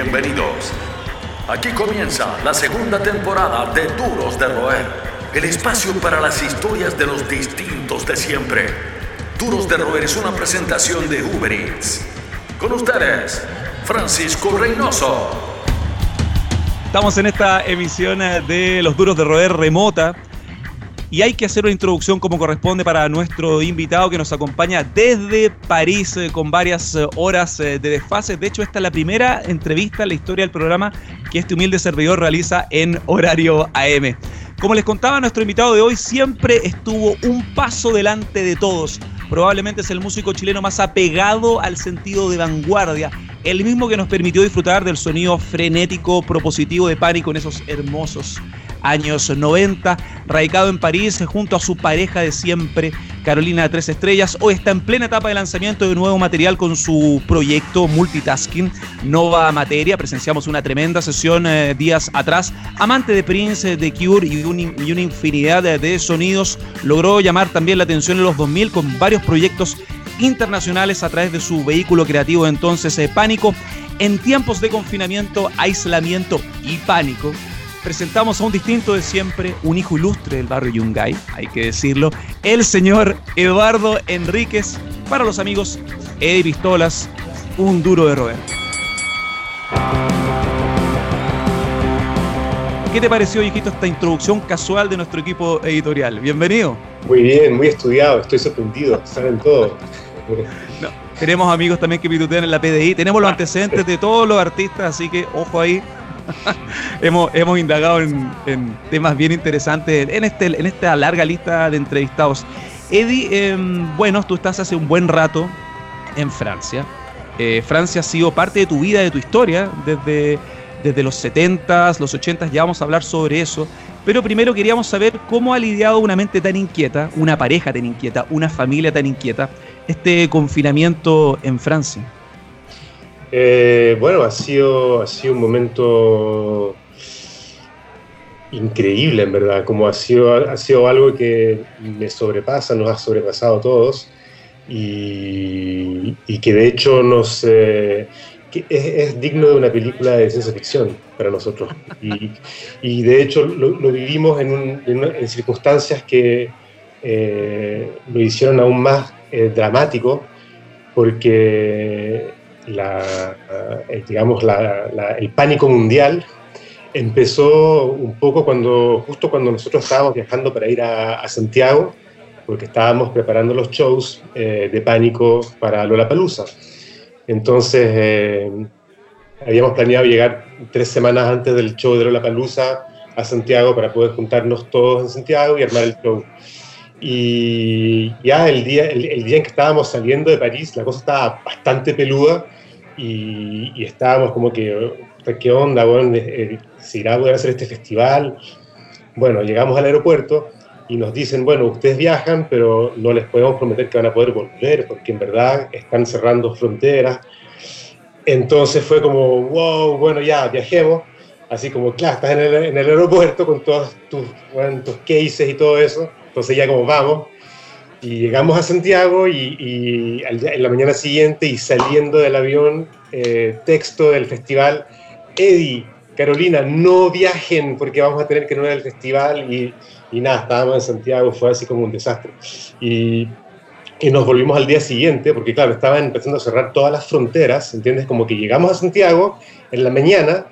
Bienvenidos. Aquí comienza la segunda temporada de Duros de Roer, el espacio para las historias de los distintos de siempre. Duros de Roer es una presentación de Uber Eats. Con ustedes, Francisco Reynoso. Estamos en esta emisión de Los Duros de Roer remota y hay que hacer una introducción como corresponde para nuestro invitado que nos acompaña desde París eh, con varias eh, horas eh, de desfase. De hecho, esta es la primera entrevista en la historia del programa que este humilde servidor realiza en horario AM. Como les contaba, nuestro invitado de hoy siempre estuvo un paso delante de todos. Probablemente es el músico chileno más apegado al sentido de vanguardia, el mismo que nos permitió disfrutar del sonido frenético propositivo de Pánico en esos hermosos años 90, radicado en París junto a su pareja de siempre, Carolina Tres Estrellas. Hoy está en plena etapa de lanzamiento de nuevo material con su proyecto Multitasking, Nova Materia. Presenciamos una tremenda sesión eh, días atrás. Amante de Prince, de Cure y, una infinidad de, sonidos, logró llamar también la atención en los 2000 con varios proyectos internacionales a través de su vehículo creativo entonces eh, Pánico. En tiempos de confinamiento, aislamiento y pánico, presentamos a un distinto de siempre, un hijo ilustre del barrio Yungay, hay que decirlo, el señor Eduardo Enríquez, para los amigos Eddie Pistolas, un duro de roer. ¿Qué te pareció, hijito, esta introducción casual de nuestro equipo editorial? Bienvenido. Muy bien, muy estudiado, estoy sorprendido, saben todo. tenemos amigos también que pitutean en la PDI, tenemos los antecedentes de todos los artistas, así que ojo ahí, hemos, hemos indagado en, temas bien interesantes en, este, en esta larga lista de entrevistados. Eddie, em, bueno, tú estás hace un buen rato en Francia. Eh, Francia ha sido parte de tu vida, de tu historia, desde, desde los 70s, los 80s, ya vamos a hablar sobre eso. Pero primero queríamos saber cómo ha lidiado una mente tan inquieta, una pareja tan inquieta, una familia tan inquieta, este confinamiento en Francia. Eh, bueno, ha sido, ha sido un momento increíble, en verdad, como ha sido, ha sido algo que me sobrepasa, nos ha sobrepasado a todos y, que de hecho nos, eh, es, digno de una película de ciencia ficción para nosotros. Y, de hecho lo, vivimos en, circunstancias que eh, lo hicieron aún más dramático porque la, eh, digamos, el pánico mundial empezó un poco cuando, justo cuando nosotros estábamos viajando para ir a, Santiago, porque estábamos preparando los shows eh, de pánico para Lollapalooza. Entonces, eh, habíamos planeado llegar tres semanas antes del show de Lollapalooza a Santiago para poder juntarnos todos en Santiago y armar el show. Y ya el día, el día en que estábamos saliendo de París, la cosa estaba bastante peluda y, estábamos como que, ¿qué onda? Bueno, ¿Se irá a poder hacer este festival? Bueno, llegamos al aeropuerto y nos dicen, bueno, ustedes viajan, pero no les podemos prometer que van a poder volver, porque en verdad están cerrando fronteras. Entonces fue como, wow, bueno, ya, viajemos. Así como, claro, estás en el, en aeropuerto con todos tus, tus cases y todo eso. Entonces ya como vamos. Y llegamos a Santiago y, en la mañana siguiente y saliendo del avión, eh, texto del festival, Eddie, Carolina, no viajen porque vamos a tener que no ir al festival y, y nada, estábamos en Santiago, fue así como un desastre. Y, y, nos volvimos al día siguiente porque claro, estaban empezando a cerrar todas las fronteras, ¿entiendes? Como que llegamos a Santiago en la mañana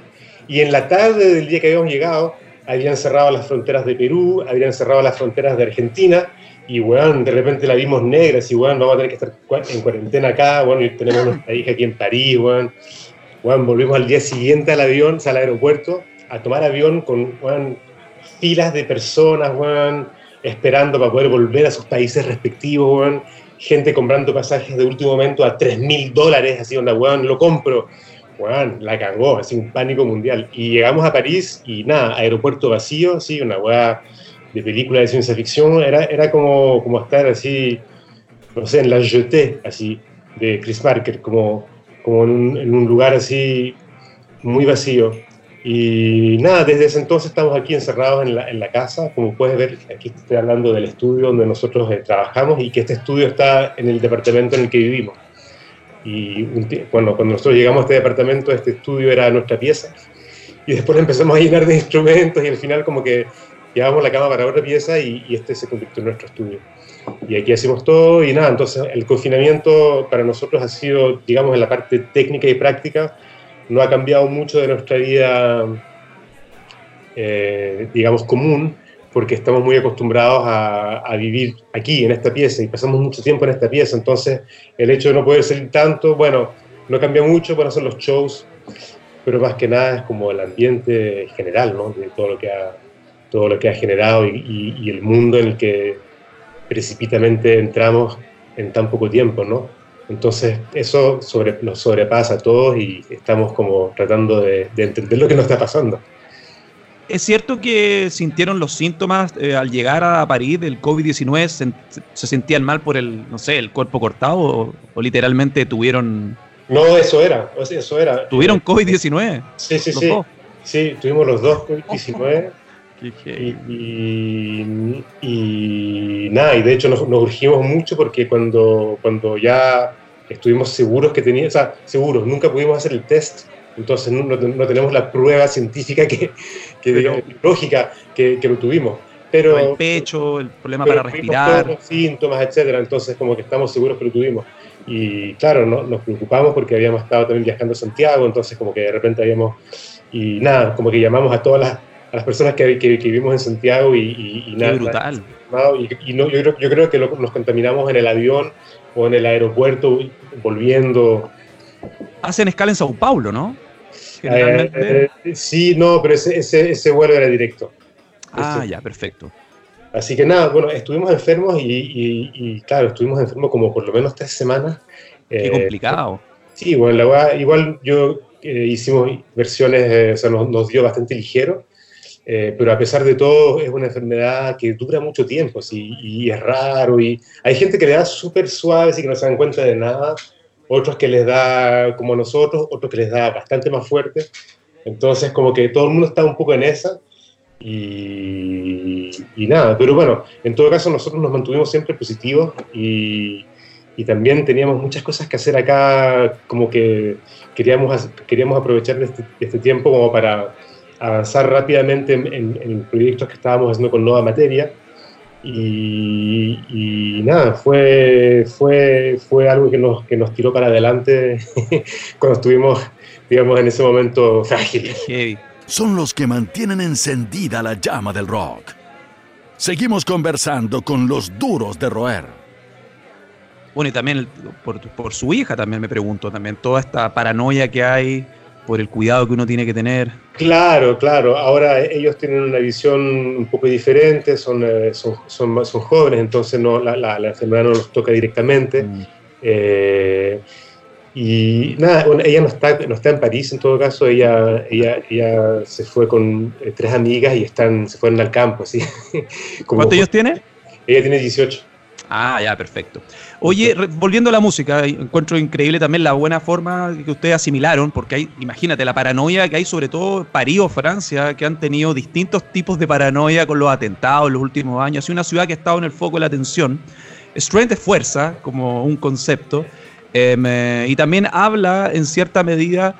y en la tarde del día que habíamos llegado habían cerrado las fronteras de Perú, habían cerrado las fronteras de Argentina y, weón, de repente la vimos negra, y, weón, vamos a tener que estar en cuarentena acá, bueno, y tenemos nuestra hija aquí en París, weón. Weón, volvimos al día siguiente al avión, al aeropuerto, a tomar avión con, weón, filas de personas, weón, esperando para poder volver a sus países respectivos, weón. Gente comprando pasajes de último momento a 3 mil dólares, así, onda, weón, lo compro. Weón, la cagó, así un pánico mundial. Y llegamos a París y nada, aeropuerto vacío, sí, una weá de película de ciencia ficción, era, era como, como estar así, no sé, en la Jeté, así, de Chris Marker, como, como en, un, en un lugar así muy vacío. Y nada, desde ese entonces estamos aquí encerrados en la, en la, casa. Como puedes ver, aquí estoy hablando del estudio donde nosotros eh, trabajamos y que este estudio está en el departamento en el que vivimos. y cuando, cuando nosotros llegamos a este departamento, este estudio era nuestra pieza, y después empezamos a llenar de instrumentos y al final como que llevábamos la cama para otra pieza y, este se convirtió en nuestro estudio. Y aquí hacemos todo y nada, entonces el confinamiento para nosotros ha sido, digamos, en la parte técnica y práctica, no ha cambiado mucho de nuestra vida, eh, digamos, común, porque estamos muy acostumbrados a, a, vivir aquí, en esta pieza, y pasamos mucho tiempo en esta pieza, entonces el hecho de no poder salir tanto, bueno, no cambia mucho, bueno, son los shows, pero más que nada es como el ambiente general, ¿no? De todo lo que ha, todo lo que ha generado y, y, el mundo en el que precipitamente entramos en tan poco tiempo, ¿no? Entonces eso sobre, nos sobrepasa a todos y estamos como tratando de, de entender lo que nos está pasando. ¿Es cierto que sintieron los síntomas eh, al llegar a París del COVID-19? Se, se, sentían mal por el, no sé, el cuerpo cortado o, literalmente tuvieron... No, eso era, eso era. ¿Tuvieron COVID-19? Sí, sí, sí. Sí, tuvimos los dos COVID-19. Y, y, nada, y de hecho nos, nos, urgimos mucho porque cuando, cuando ya estuvimos seguros que teníamos, o sea, seguros, nunca pudimos hacer el test entonces no, no, tenemos la prueba científica que, que lógica que, que, lo tuvimos. Pero, el pecho, el problema para respirar. Todos los síntomas, etcétera. Entonces como que estamos seguros que lo tuvimos. Y claro, no, nos preocupamos porque habíamos estado también viajando a Santiago, entonces como que de repente habíamos... Y nada, como que llamamos a todas las, a las personas que, que, vivimos en Santiago y, y, nada. brutal. y, no, yo, creo, yo creo que nos contaminamos en el avión o en el aeropuerto volviendo. Hacen escala en Sao Paulo, ¿no? Eh, sí, no, pero ese, ese, ese vuelo era directo. Ah, ya, perfecto. Así que nada, bueno, estuvimos enfermos y, y, claro, estuvimos enfermos como por lo menos tres semanas. Qué eh, complicado. Sí, bueno, la igual yo eh, hicimos versiones, o sea, nos, nos, dio bastante ligero, pero a pesar de todo es una enfermedad que dura mucho tiempo sí, y es raro y hay gente que le da súper suave, así que no se dan cuenta de nada otros que les da como nosotros, otros que les da bastante más fuerte. Entonces, como que todo el mundo está un poco en esa. Y, y nada, pero bueno, en todo caso nosotros nos mantuvimos siempre positivos y, y, también teníamos muchas cosas que hacer acá, como que queríamos, queríamos aprovechar este, este tiempo como para avanzar rápidamente en, en, en proyectos que estábamos haciendo con Nueva Materia y, nada, fue, fue, fue algo que nos, que nos tiró para adelante cuando estuvimos, digamos, en ese momento frágil. Son los que mantienen encendida la llama del rock. Seguimos conversando con los duros de roer. Bueno, y también por, por su hija también me pregunto, también toda esta paranoia que hay por el cuidado que uno tiene que tener. Claro, claro. Ahora ellos tienen una visión un poco diferente, son, eh, son, son, son jóvenes, entonces no, la, la, la, enfermedad no los toca directamente. Mm. Eh, y nada, ella no está, no está en París en todo caso, ella, ella, ella se fue con eh, tres amigas y están, se fueron al campo. ¿sí? ¿Cuántos ellos tiene? Ella tiene 18. Ah, ya, perfecto. Oye, volviendo a la música, encuentro increíble también la buena forma que ustedes asimilaron, porque hay, imagínate, la paranoia que hay sobre todo París o Francia, que han tenido distintos tipos de paranoia con los atentados en los últimos años. Es una ciudad que ha estado en el foco de la atención. Strength es fuerza, como un concepto, eh, y también habla en cierta medida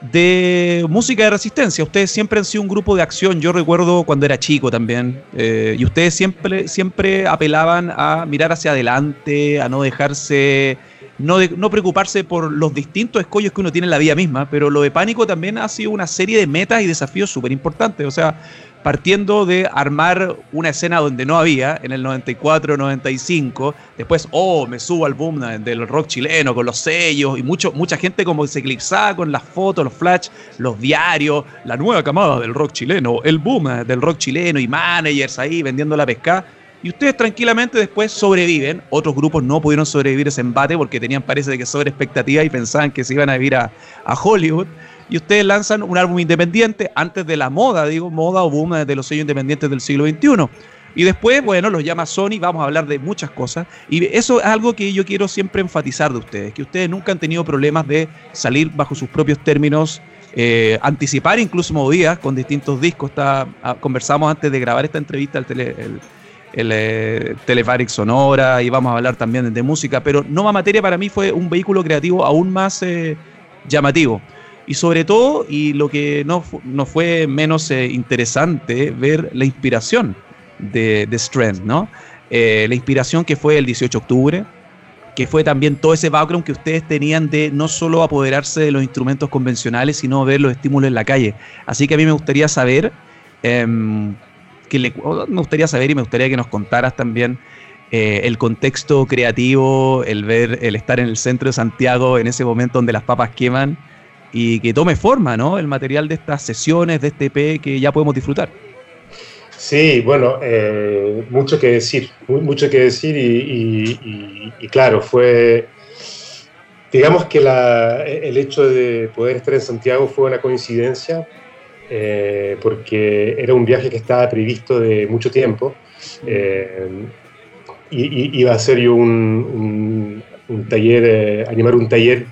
de música de resistencia. Ustedes siempre han sido un grupo de acción. Yo recuerdo cuando era chico también. Eh, y ustedes siempre, siempre apelaban a mirar hacia adelante, a no dejarse, no, no preocuparse por los distintos escollos que uno tiene en la vida misma. Pero lo de pánico también ha sido una serie de metas y desafíos súper importantes. O sea, partiendo de armar una escena donde no había, en el 94, 95, después, oh, me subo al boom del rock chileno con los sellos y mucho, mucha gente como se eclipsaba con las fotos, los flash, los diarios, la nueva camada del rock chileno, el boom del rock chileno y managers ahí vendiendo la pesca. Y ustedes tranquilamente después sobreviven. Otros grupos no pudieron sobrevivir ese embate porque tenían, parece que, sobre expectativa y pensaban que se iban a ir a, a Hollywood y ustedes lanzan un álbum independiente antes de la moda, digo, moda o boom de los sellos independientes del siglo XXI. Y después, bueno, los llama Sony, vamos a hablar de muchas cosas. Y eso es algo que yo quiero siempre enfatizar de ustedes, que ustedes nunca han tenido problemas de salir bajo sus propios términos, eh, anticipar incluso movidas con distintos discos. Está, ah, conversamos antes de grabar esta entrevista el, el eh, Sonora y vamos a hablar también de, música, pero Nova Materia para mí fue un vehículo creativo aún más eh, llamativo. Y sobre todo, y lo que no, no fue menos eh, interesante, ver la inspiración de, de Strand, ¿no? la inspiración que fue el 18 de octubre, que fue también todo ese background que ustedes tenían de no solo apoderarse de los instrumentos convencionales, sino ver los estímulos en la calle. Así que a mí me gustaría saber em, que me gustaría saber y me gustaría que nos contaras también eh, el contexto creativo, el ver, el estar en el centro de Santiago en ese momento donde las papas queman y que tome forma, ¿no? El material de estas sesiones, de este EP que ya podemos disfrutar. Sí, bueno, eh, mucho que decir, mucho que decir y, claro, fue, digamos que el hecho de poder estar en Santiago fue una coincidencia, eh, porque era un viaje que estaba previsto de mucho tiempo. Eh, iba a ser yo un, taller, eh, animar un taller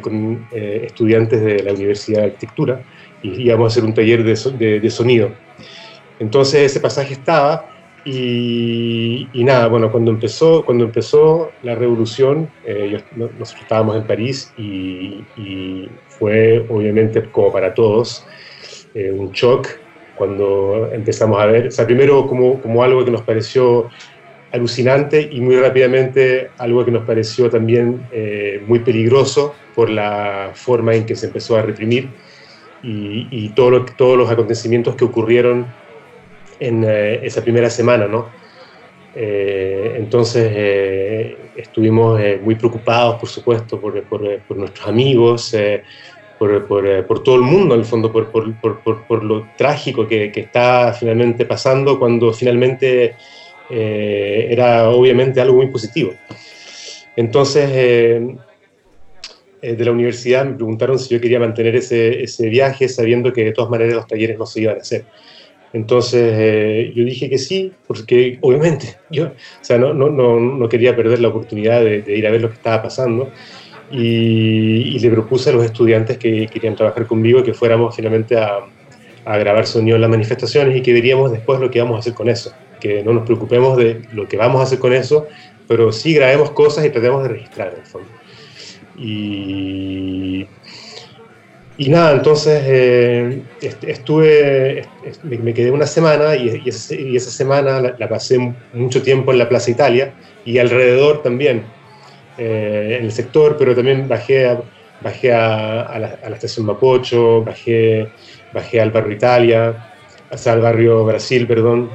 con estudiantes de la Universidad de Arquitectura y íbamos a hacer un taller de, sonido. Entonces ese pasaje estaba y, nada, bueno, cuando empezó, cuando empezó la revolución, nosotros estábamos en París y, y, fue obviamente como para todos eh, un shock cuando empezamos a ver, o sea, primero como, como algo que nos pareció alucinante y muy rápidamente algo que nos pareció también eh, muy peligroso por la forma en que se empezó a reprimir y, y todo todos los acontecimientos que ocurrieron en eh, esa primera semana, ¿no? entonces estuvimos muy preocupados, por supuesto, por, por, por nuestros amigos, eh, por, todo el mundo, en el fondo, por, por lo trágico que, que, está finalmente pasando cuando finalmente eh, era obviamente algo muy positivo. Entonces, eh, de la universidad me preguntaron si yo quería mantener ese, ese, viaje sabiendo que de todas maneras los talleres no se iban a hacer. Entonces yo dije que sí, porque obviamente yo o sea, no, no, no, quería perder la oportunidad de, de, ir a ver lo que estaba pasando y, le propuse a los estudiantes que querían trabajar conmigo que fuéramos finalmente a, a grabar sonido en las manifestaciones y que veríamos después lo que vamos a hacer con eso, que no nos preocupemos de lo que vamos a hacer con eso, pero sí grabemos cosas y tratemos de registrar en el fondo. Y, y nada, entonces eh, estuve, me quedé una semana y, esa, semana la, pasé mucho tiempo en la Plaza Italia y alrededor también. Eh, en el sector, pero también bajé a, bajé a, la, estación Mapocho, bajé, bajé al barrio Italia, hasta al barrio Brasil, perdón,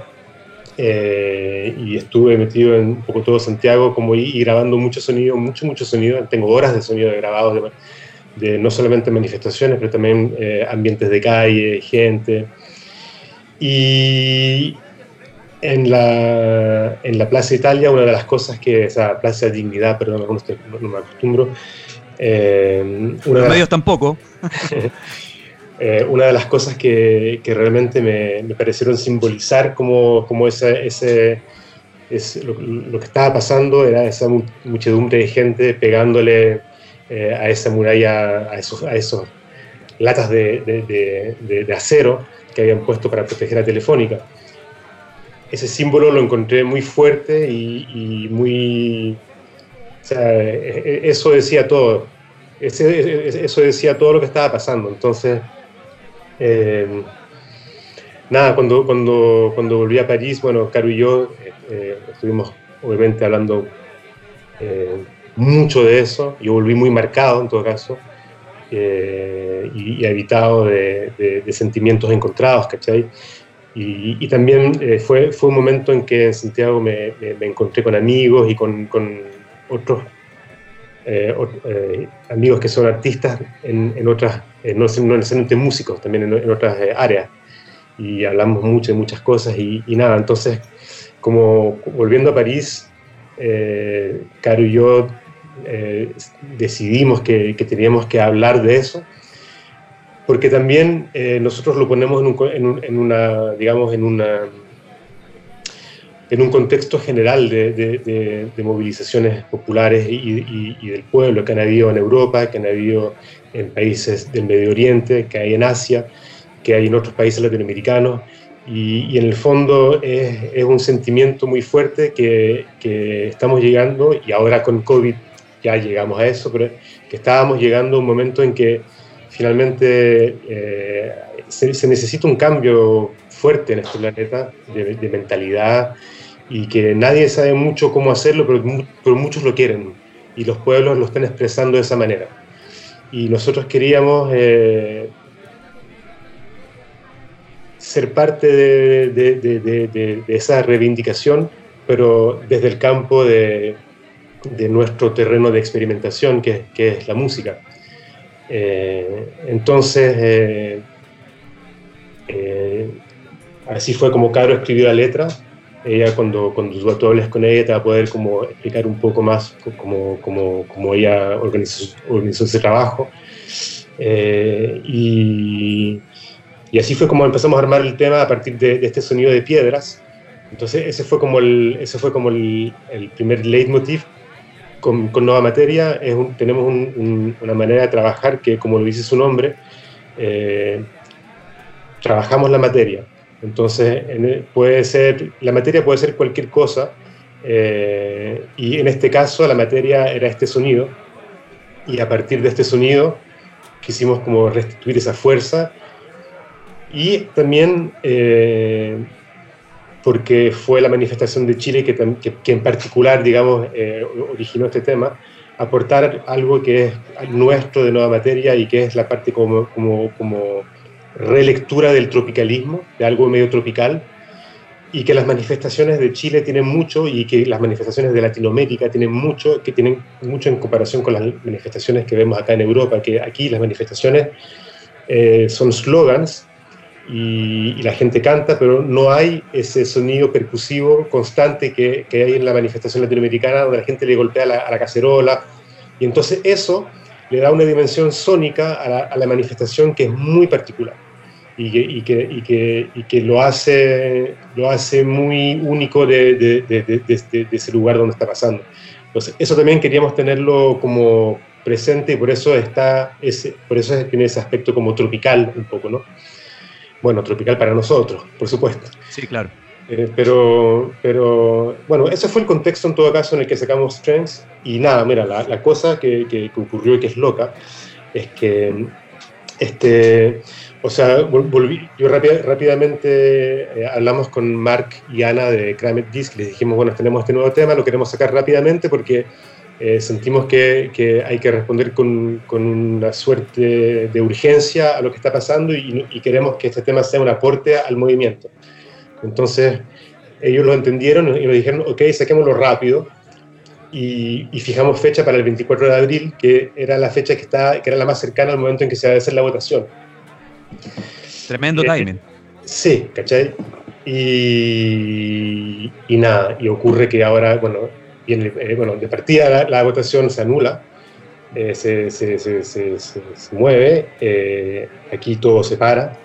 eh, y estuve metido en un poco todo Santiago, como y, grabando mucho sonido, mucho, mucho sonido. Tengo horas de sonido de grabados de, no solamente manifestaciones, pero también eh, ambientes de calle, gente. Y, en la, en la Plaza Italia, una de las cosas que, esa Plaza Dignidad, perdón, no, me acostumbro. Eh, una Los medios tampoco. eh, una de las cosas que, que realmente me, me, parecieron simbolizar como, como ese, ese es lo, lo, que estaba pasando era esa muchedumbre de gente pegándole eh, a esa muralla, a esos, a esos latas de, de, de, de acero que habían puesto para proteger a Telefónica ese símbolo lo encontré muy fuerte y, muy... O sea, e, e, eso decía todo. Ese, eso decía todo lo que estaba pasando. Entonces, eh, nada, cuando, cuando, cuando volví a París, bueno, Caro y yo eh, estuvimos obviamente hablando eh, mucho de eso. Yo volví muy marcado en todo caso. y, habitado de, de, de, sentimientos encontrados, ¿cachai? Y, también eh, fue, fue un momento en que en Santiago me, me, encontré con amigos y con, con otros eh, eh, amigos que son artistas en, otras, no, necesariamente músicos, también en, otras áreas. Y hablamos mucho de muchas cosas y, nada, entonces, como volviendo a París, Caro y yo decidimos que, teníamos que hablar de eso porque también eh, nosotros lo ponemos en, una, digamos, en una en un contexto general de, de, de, movilizaciones populares y, y, del pueblo que han habido en Europa, que han habido en países del Medio Oriente, que hay en Asia, que hay en otros países latinoamericanos, Y, en el fondo es, un sentimiento muy fuerte que, estamos llegando, y ahora con COVID ya llegamos a eso, pero que estábamos llegando a un momento en que finalmente eh, se, necesita un cambio fuerte en este planeta de, mentalidad y que nadie sabe mucho cómo hacerlo, pero, pero muchos lo quieren y los pueblos lo están expresando de esa manera. Y nosotros queríamos eh, ser parte de, esa reivindicación, pero desde el campo de, nuestro terreno de experimentación, que, es la música. Eh, entonces, eh, eh, así fue como Caro escribió la letra. Ella, cuando, cuando tú hables con ella, te va a poder como explicar un poco más cómo, cómo, ella organizó, organizó, ese trabajo. y, y así fue como empezamos a armar el tema a partir de, este sonido de piedras. Entonces ese fue como el, ese fue como el, el primer leitmotiv. Con, con Nueva Materia es tenemos una manera de trabajar que, como lo dice su nombre, eh, trabajamos la materia. Entonces puede ser, la materia puede ser cualquier cosa eh, y en este caso la materia era este sonido y a partir de este sonido quisimos como restituir esa fuerza. Y también eh, porque fue la manifestación de Chile que, que, en particular, digamos, eh, originó este tema, aportar algo que es nuestro de nueva materia y que es la parte como, como, como relectura del tropicalismo, de algo medio tropical, y que las manifestaciones de Chile tienen mucho y que las manifestaciones de Latinoamérica tienen mucho, que tienen mucho en comparación con las manifestaciones que vemos acá en Europa, que aquí las manifestaciones eh, son slogans y, la gente canta, pero no hay ese sonido percusivo constante que, que, hay en la manifestación latinoamericana, donde la gente le golpea a la cacerola. Y entonces eso le da una dimensión sónica a la, manifestación que es muy particular y que, y que, y que, y que lo, hace, lo hace muy único de, de, de, de, ese lugar donde está pasando. Entonces, eso también queríamos tenerlo como presente y por eso, está ese, por eso tiene ese aspecto como tropical un poco, ¿no? bueno, tropical para nosotros, por supuesto. Sí, claro. Eh, pero, pero, bueno, ese fue el contexto en todo caso en el que sacamos Strengths. Y nada, mira, la, cosa que, que, ocurrió y que es loca es que, este, o sea, volví, yo rápidamente eh, hablamos con Mark y Ana de Kramet Disc, les dijimos, bueno, tenemos este nuevo tema, lo queremos sacar rápidamente porque eh, sentimos que, que, hay que responder con, con, una suerte de urgencia a lo que está pasando y, queremos que este tema sea un aporte al movimiento. Entonces, ellos lo entendieron y nos dijeron, ok, saquémoslo rápido. Y, fijamos fecha para el 24 de abril, que era la fecha que, está, que era la más cercana al momento en que se va a hacer la votación. Tremendo eh, timing. Sí, ¿cachai? Y, y nada, y ocurre que ahora, bueno, eh, bueno, de partida la, votación se anula, eh, se, se, se, se, mueve, eh, aquí todo se para.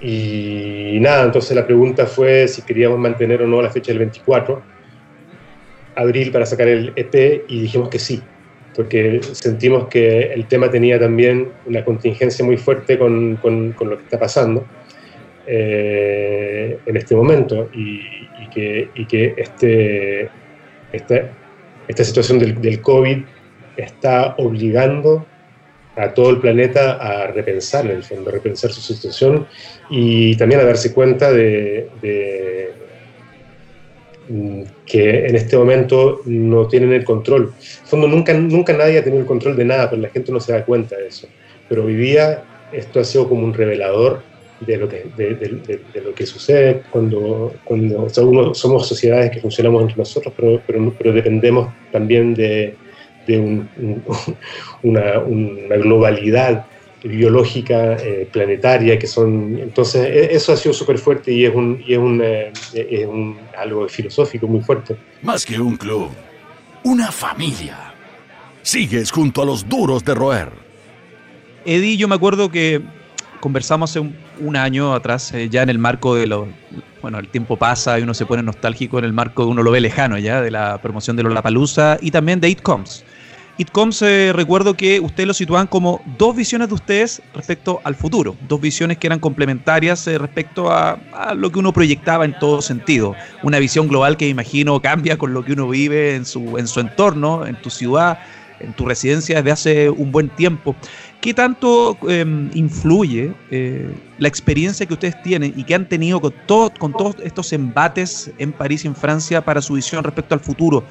Y nada, entonces la pregunta fue si queríamos mantener o no la fecha del 24 abril para sacar el EP y dijimos que sí, porque sentimos que el tema tenía también una contingencia muy fuerte con, con, lo que está pasando en este momento y, que, que este, esta, esta situación del, del, COVID está obligando a todo el planeta a repensar, en el fondo, a repensar su situación y también a darse cuenta de, que en este momento no tienen el control. En el fondo, nunca, nunca nadie ha tenido el control de nada, pero la gente no se da cuenta de eso. Pero hoy día esto ha sido como un revelador de lo que, de, de, lo que sucede cuando, cuando somos sociedades que funcionamos entre nosotros, pero, pero, pero dependemos también de, un, una, una, globalidad biológica eh, planetaria que son entonces e, eso ha sido súper fuerte y es un y es un, eh, es un algo filosófico muy fuerte más que un club una familia sigues junto a los duros de roer Eddie yo me acuerdo que conversamos hace un, año atrás, eh, ya en el marco de lo. Bueno, el tiempo pasa y uno se pone nostálgico en el marco de uno lo ve lejano ya, de la promoción de Lollapalooza y también de It Comes. ITCOMS, recuerdo que ustedes lo situaban como dos visiones de ustedes respecto al futuro, dos visiones que eran complementarias eh, respecto a, lo que uno proyectaba en todo sentido. Una visión global que imagino cambia con lo que uno vive en su, en su entorno, en tu ciudad, en tu residencia desde hace un buen tiempo. ¿Qué tanto em, influye eh, la experiencia que ustedes tienen y que han tenido con, todo, con todos estos embates en París y en Francia para su visión respecto al futuro?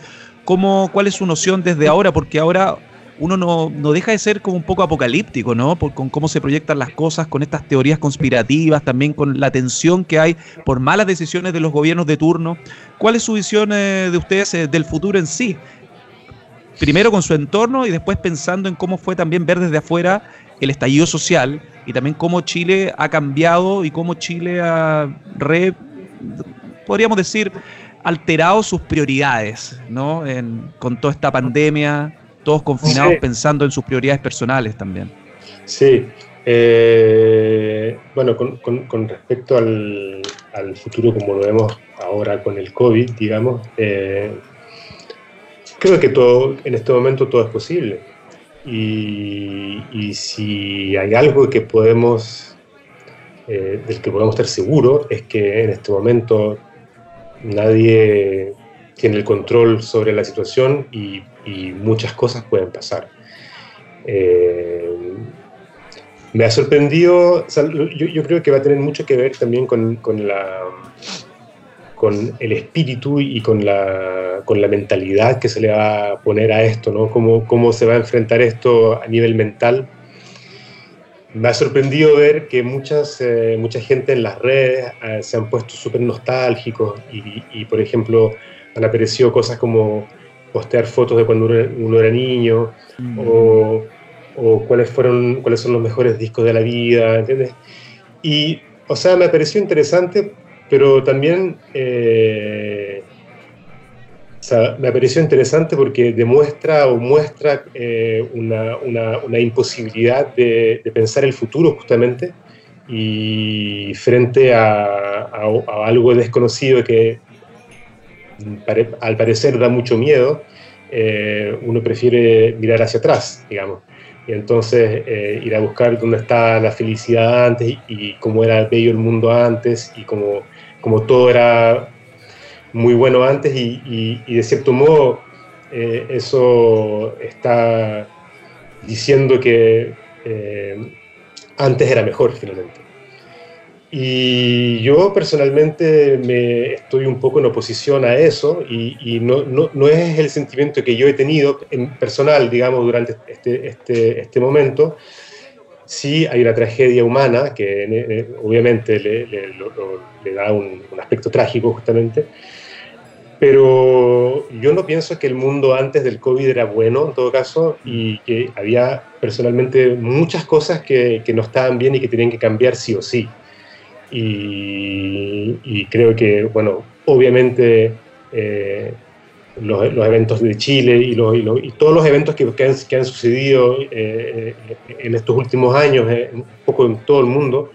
¿Cómo, ¿Cuál es su noción desde ahora? Porque ahora uno no, deja de ser como un poco apocalíptico, ¿no? Con cómo se proyectan las cosas, con estas teorías conspirativas, también con la tensión que hay por malas decisiones de los gobiernos de turno. ¿Cuál es su visión eh, de ustedes eh, del futuro en sí? primero con su entorno y después pensando en cómo fue también ver desde afuera el estallido social y también cómo Chile ha cambiado y cómo Chile ha re, podríamos decir, alterado sus prioridades, ¿no? con toda esta pandemia, todos confinados pensando en sus prioridades personales también. Sí, eh, bueno, con, respecto al, futuro como lo vemos ahora con el COVID, digamos, eh, creo que todo, en este momento todo es posible. Y, si hay algo que podemos, eh, del que podemos estar seguros, es que en este momento nadie tiene el control sobre la situación y, muchas cosas pueden pasar. Eh, me ha sorprendido, yo, creo que va a tener mucho que ver también con, el espíritu y con la, mentalidad que se le va a poner a esto, ¿no? Cómo se va a enfrentar esto a nivel mental. Me ha sorprendido ver que muchas, eh, mucha gente en las redes eh, se han puesto súper nostálgicos y, por ejemplo, han aparecido cosas como postear fotos de cuando uno, era niño mm. o, o, cuáles, fueron, cuáles son los mejores discos de la vida, ¿entiendes? Y, o sea, me pareció interesante pero también eh, me pareció interesante porque demuestra o muestra eh, una, imposibilidad de, pensar el futuro justamente y frente a, algo desconocido que al parecer da mucho miedo, eh, uno prefiere mirar hacia atrás, digamos. Y entonces ir a buscar dónde está la felicidad antes y, y, cómo era bello el mundo antes y cómo como todo era muy bueno antes y, de cierto modo eh, eso está diciendo que eh, antes era mejor finalmente. Y yo personalmente me estoy un poco en oposición a eso y, no, no, no, es el sentimiento que yo he tenido en personal, digamos, durante este, este, este momento, sí hay una tragedia humana que obviamente le, da un, aspecto trágico justamente, pero yo no pienso que el mundo antes del COVID era bueno en todo caso y que había personalmente muchas cosas que, no estaban bien y que tenían que cambiar sí o sí. Y, creo que, bueno, obviamente... Eh, los, eventos de Chile y, y, todos los eventos que, que, han, sucedido eh, eh, en estos últimos años, eh, un poco en todo el mundo,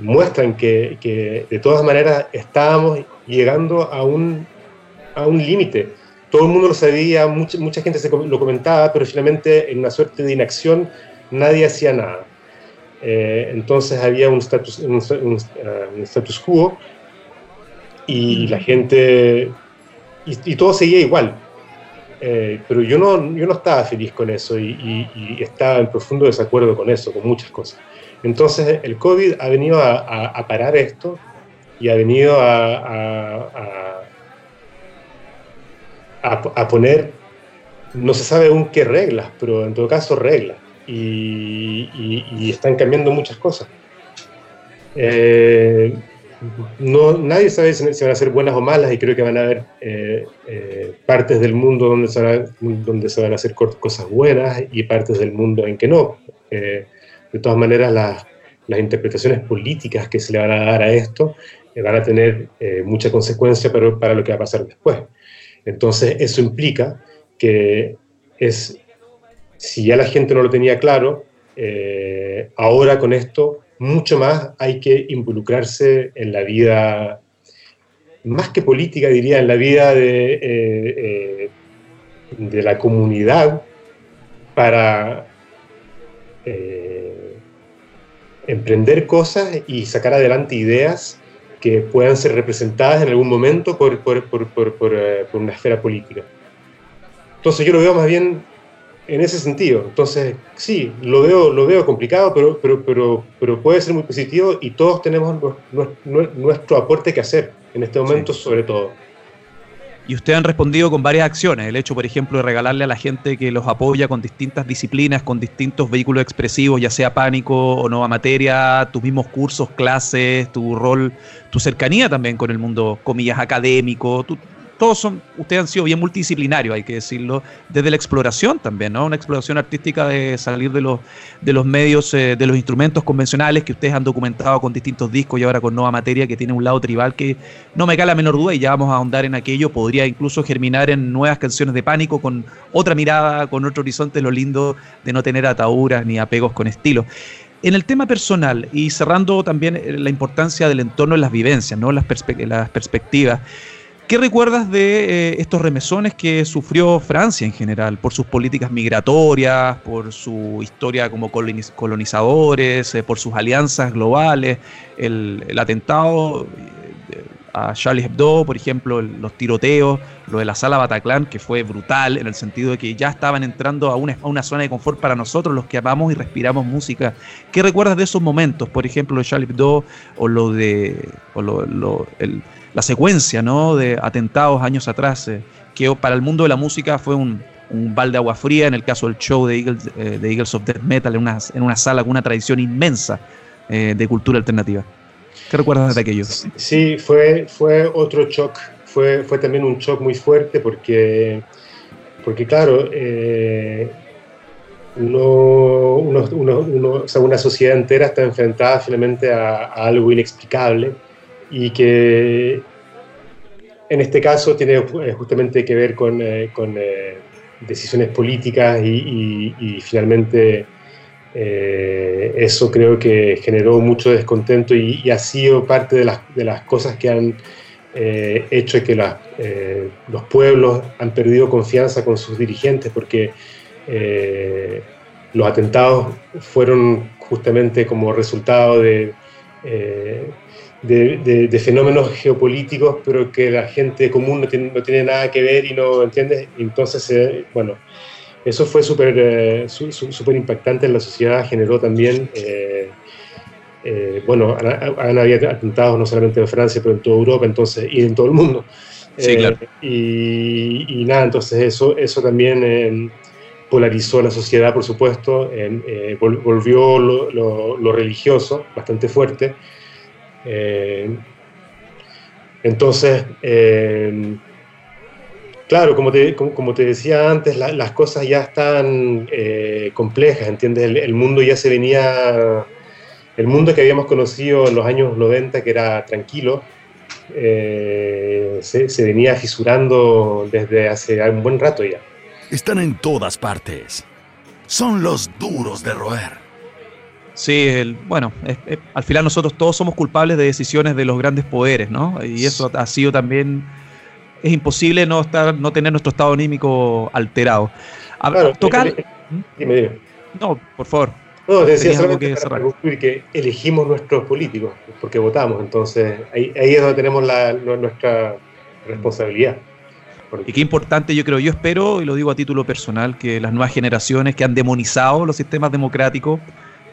muestran que, que, de todas maneras estábamos llegando a un, a un límite. Todo el mundo lo sabía, mucha, mucha gente se lo comentaba, pero finalmente en una suerte de inacción nadie hacía nada. entonces había un status, un, un, un status quo y la gente y, todo seguía igual. Eh, pero yo no, yo no estaba feliz con eso y, estaba en profundo desacuerdo con eso, con muchas cosas. Entonces el COVID ha venido a, parar esto y ha venido a, a, poner, no se sabe aún qué reglas, pero en todo caso reglas. Y, están cambiando muchas cosas. Eh, no, nadie sabe si, van a ser buenas o malas y creo que van a haber eh, eh, partes del mundo donde se, van a, donde se van a hacer cosas buenas y partes del mundo en que no. Eh, de todas maneras, las, las, interpretaciones políticas que se le van a dar a esto van a tener mucha consecuencia para, para lo que va a pasar después. Entonces, eso implica que es, si ya la gente no lo tenía claro, ahora con esto mucho más hay que involucrarse en la vida, más que política, diría, en la vida de, eh, eh, de la comunidad para eh, emprender cosas y sacar adelante ideas que puedan ser representadas en algún momento por, por, por, por eh, una esfera política. Entonces yo lo veo más bien en ese sentido. Entonces, sí, lo veo, lo veo complicado, pero, pero, pero, pero puede ser muy positivo y todos tenemos nuestro aporte que hacer en este momento, sobre todo. Y ustedes han respondido con varias acciones. El hecho, por ejemplo, de regalarle a la gente que los apoya con distintas disciplinas, con distintos vehículos expresivos, ya sea pánico o nueva materia, tus mismos cursos, clases, tu rol, tu cercanía también con el mundo, comillas, académico, tu, todos son, ustedes han sido bien multidisciplinarios, hay que decirlo, desde la exploración también, ¿no? Una exploración artística de salir de los, de los medios, eh, de los instrumentos convencionales que ustedes han documentado con distintos discos y ahora con Nueva Materia, que tiene un lado tribal que no me cae la menor duda y ya vamos a ahondar en aquello, podría incluso germinar en nuevas canciones de pánico con otra mirada, con otro horizonte, lo lindo de no tener ataduras ni apegos con estilo. En el tema personal y cerrando también eh, la importancia del entorno en las vivencias, ¿no? las, las perspectivas. ¿Qué recuerdas de eh, estos remesones que sufrió Francia en general por sus políticas migratorias, por su historia como colonizadores, eh, por sus alianzas globales, el, atentado eh, a Charlie Hebdo, por ejemplo, los tiroteos, lo de la sala Bataclan, que fue brutal en el sentido de que ya estaban entrando a una, zona de confort para nosotros, los que amamos y respiramos música. ¿Qué recuerdas de esos momentos? Por ejemplo, lo de Charlie Hebdo o lo de o lo, el, la secuencia ¿no? de atentados años atrás, eh, que para el mundo de la música fue un, un balde de agua fría, en el caso del show de Eagles, eh, de Eagles of Death Metal, en una, en una sala con una tradición inmensa eh, de cultura alternativa. ¿Qué recuerdas de aquello? Sí, fue, fue otro shock, fue, fue también un shock muy fuerte porque, porque claro, uno, uno, una sociedad entera está enfrentada finalmente a algo inexplicable y que en este caso tiene eh, justamente que ver con, eh, eh, decisiones políticas y, finalmente eso creo que generó mucho descontento y, ha sido parte de las, cosas que han hecho que los pueblos han perdido confianza con sus dirigentes porque los atentados fueron justamente como resultado de de, fenómenos geopolíticos, pero que la gente común no tiene, no tiene nada que ver y no entiende. Entonces, eh, bueno, eso fue súper eh, super impactante en la sociedad, generó también, eh, bueno, han, habido atentados no solamente en Francia, pero en toda Europa entonces, y en todo el mundo. Sí, claro. y, nada, entonces eso, eso también polarizó la sociedad, por supuesto, volvió lo, lo religioso bastante fuerte. Eh, entonces, eh, claro, como te, como, te, decía antes, las cosas ya están eh, complejas, ¿entiendes? El, mundo ya se venía, el mundo que habíamos conocido en los años 90, que era tranquilo, se, se venía fisurando desde hace un buen rato ya. Están en todas partes. Son los duros de roer. Sí, el, bueno, al final nosotros todos somos culpables de decisiones de los grandes poderes, ¿no? Y eso ha sido también, es imposible no estar, no tener nuestro estado anímico alterado. A, tocar. Eh, dime, dime. No, por favor. No, te decía solamente que, que elegimos nuestros políticos, porque votamos, entonces ahí, ahí es donde tenemos la, nuestra responsabilidad. Y qué importante, yo creo, yo espero, y lo digo a título personal, que las nuevas generaciones que han demonizado los sistemas democráticos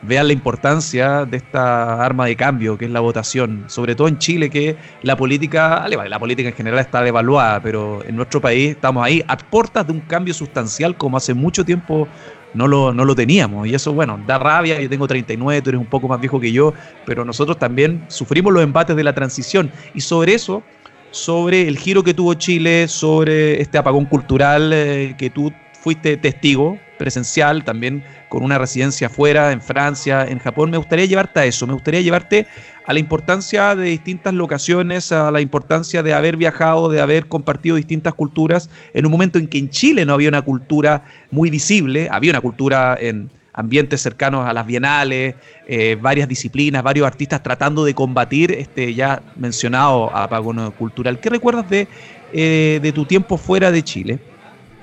vean la importancia de esta arma de cambio que es la votación, sobre todo en Chile que la política, la política en general está devaluada, pero en nuestro país estamos ahí a puertas de un cambio sustancial como hace mucho tiempo no lo, no lo teníamos. Y eso bueno, da rabia, yo tengo 39, tú eres un poco más viejo que yo, pero nosotros también sufrimos los embates de la transición. Y sobre eso sobre el giro que tuvo Chile, sobre este apagón cultural eh, que tú fuiste testigo presencial, también con una residencia afuera, en Francia, en Japón. Me gustaría llevarte a eso, me gustaría llevarte a la importancia de distintas locaciones, a la importancia de haber viajado, de haber compartido distintas culturas, en un momento en que en Chile no había una cultura muy visible, había una cultura en ambientes cercanos a las bienales, eh, varias disciplinas, varios artistas tratando de combatir este ya mencionado apagón cultural. ¿Qué recuerdas de, eh, de tu tiempo fuera de Chile?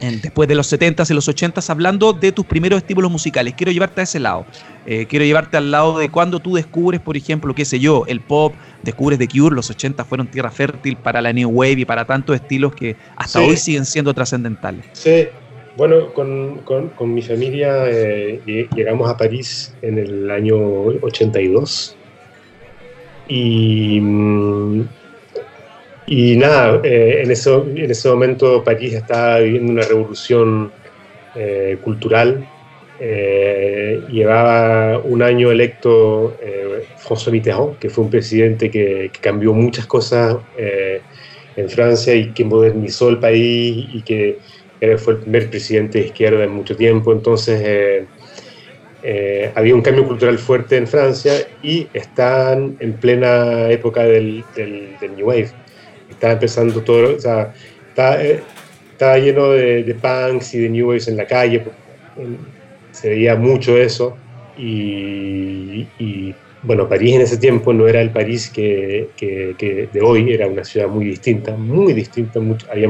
Después de los 70s y los 80s, hablando de tus primeros estímulos musicales. Quiero llevarte a ese lado. Eh, quiero llevarte al lado de cuando tú descubres, por ejemplo, qué sé yo, el pop, descubres The Cure, los 80 fueron tierra fértil para la New Wave y para tantos estilos que hasta hoy siguen siendo trascendentales. Sí, bueno, con, con, mi familia eh, llegamos a París en el año 82 y mm, y nada, eh, en, ese, en ese momento París estaba viviendo una revolución eh, cultural. Eh, llevaba un año electo François Mitterrand, que fue un presidente que, cambió muchas cosas en Francia y que modernizó el país y que fue el primer presidente de izquierda en mucho tiempo. Entonces había un cambio cultural fuerte en Francia y están en plena época del, del New Wave estaba empezando todo, o sea, estaba, eh, lleno de, punks y de new waves en la calle, se veía mucho eso y, bueno, París en ese tiempo no era el París que, que, de hoy, era una ciudad muy distinta, muy distinta, mucho, había,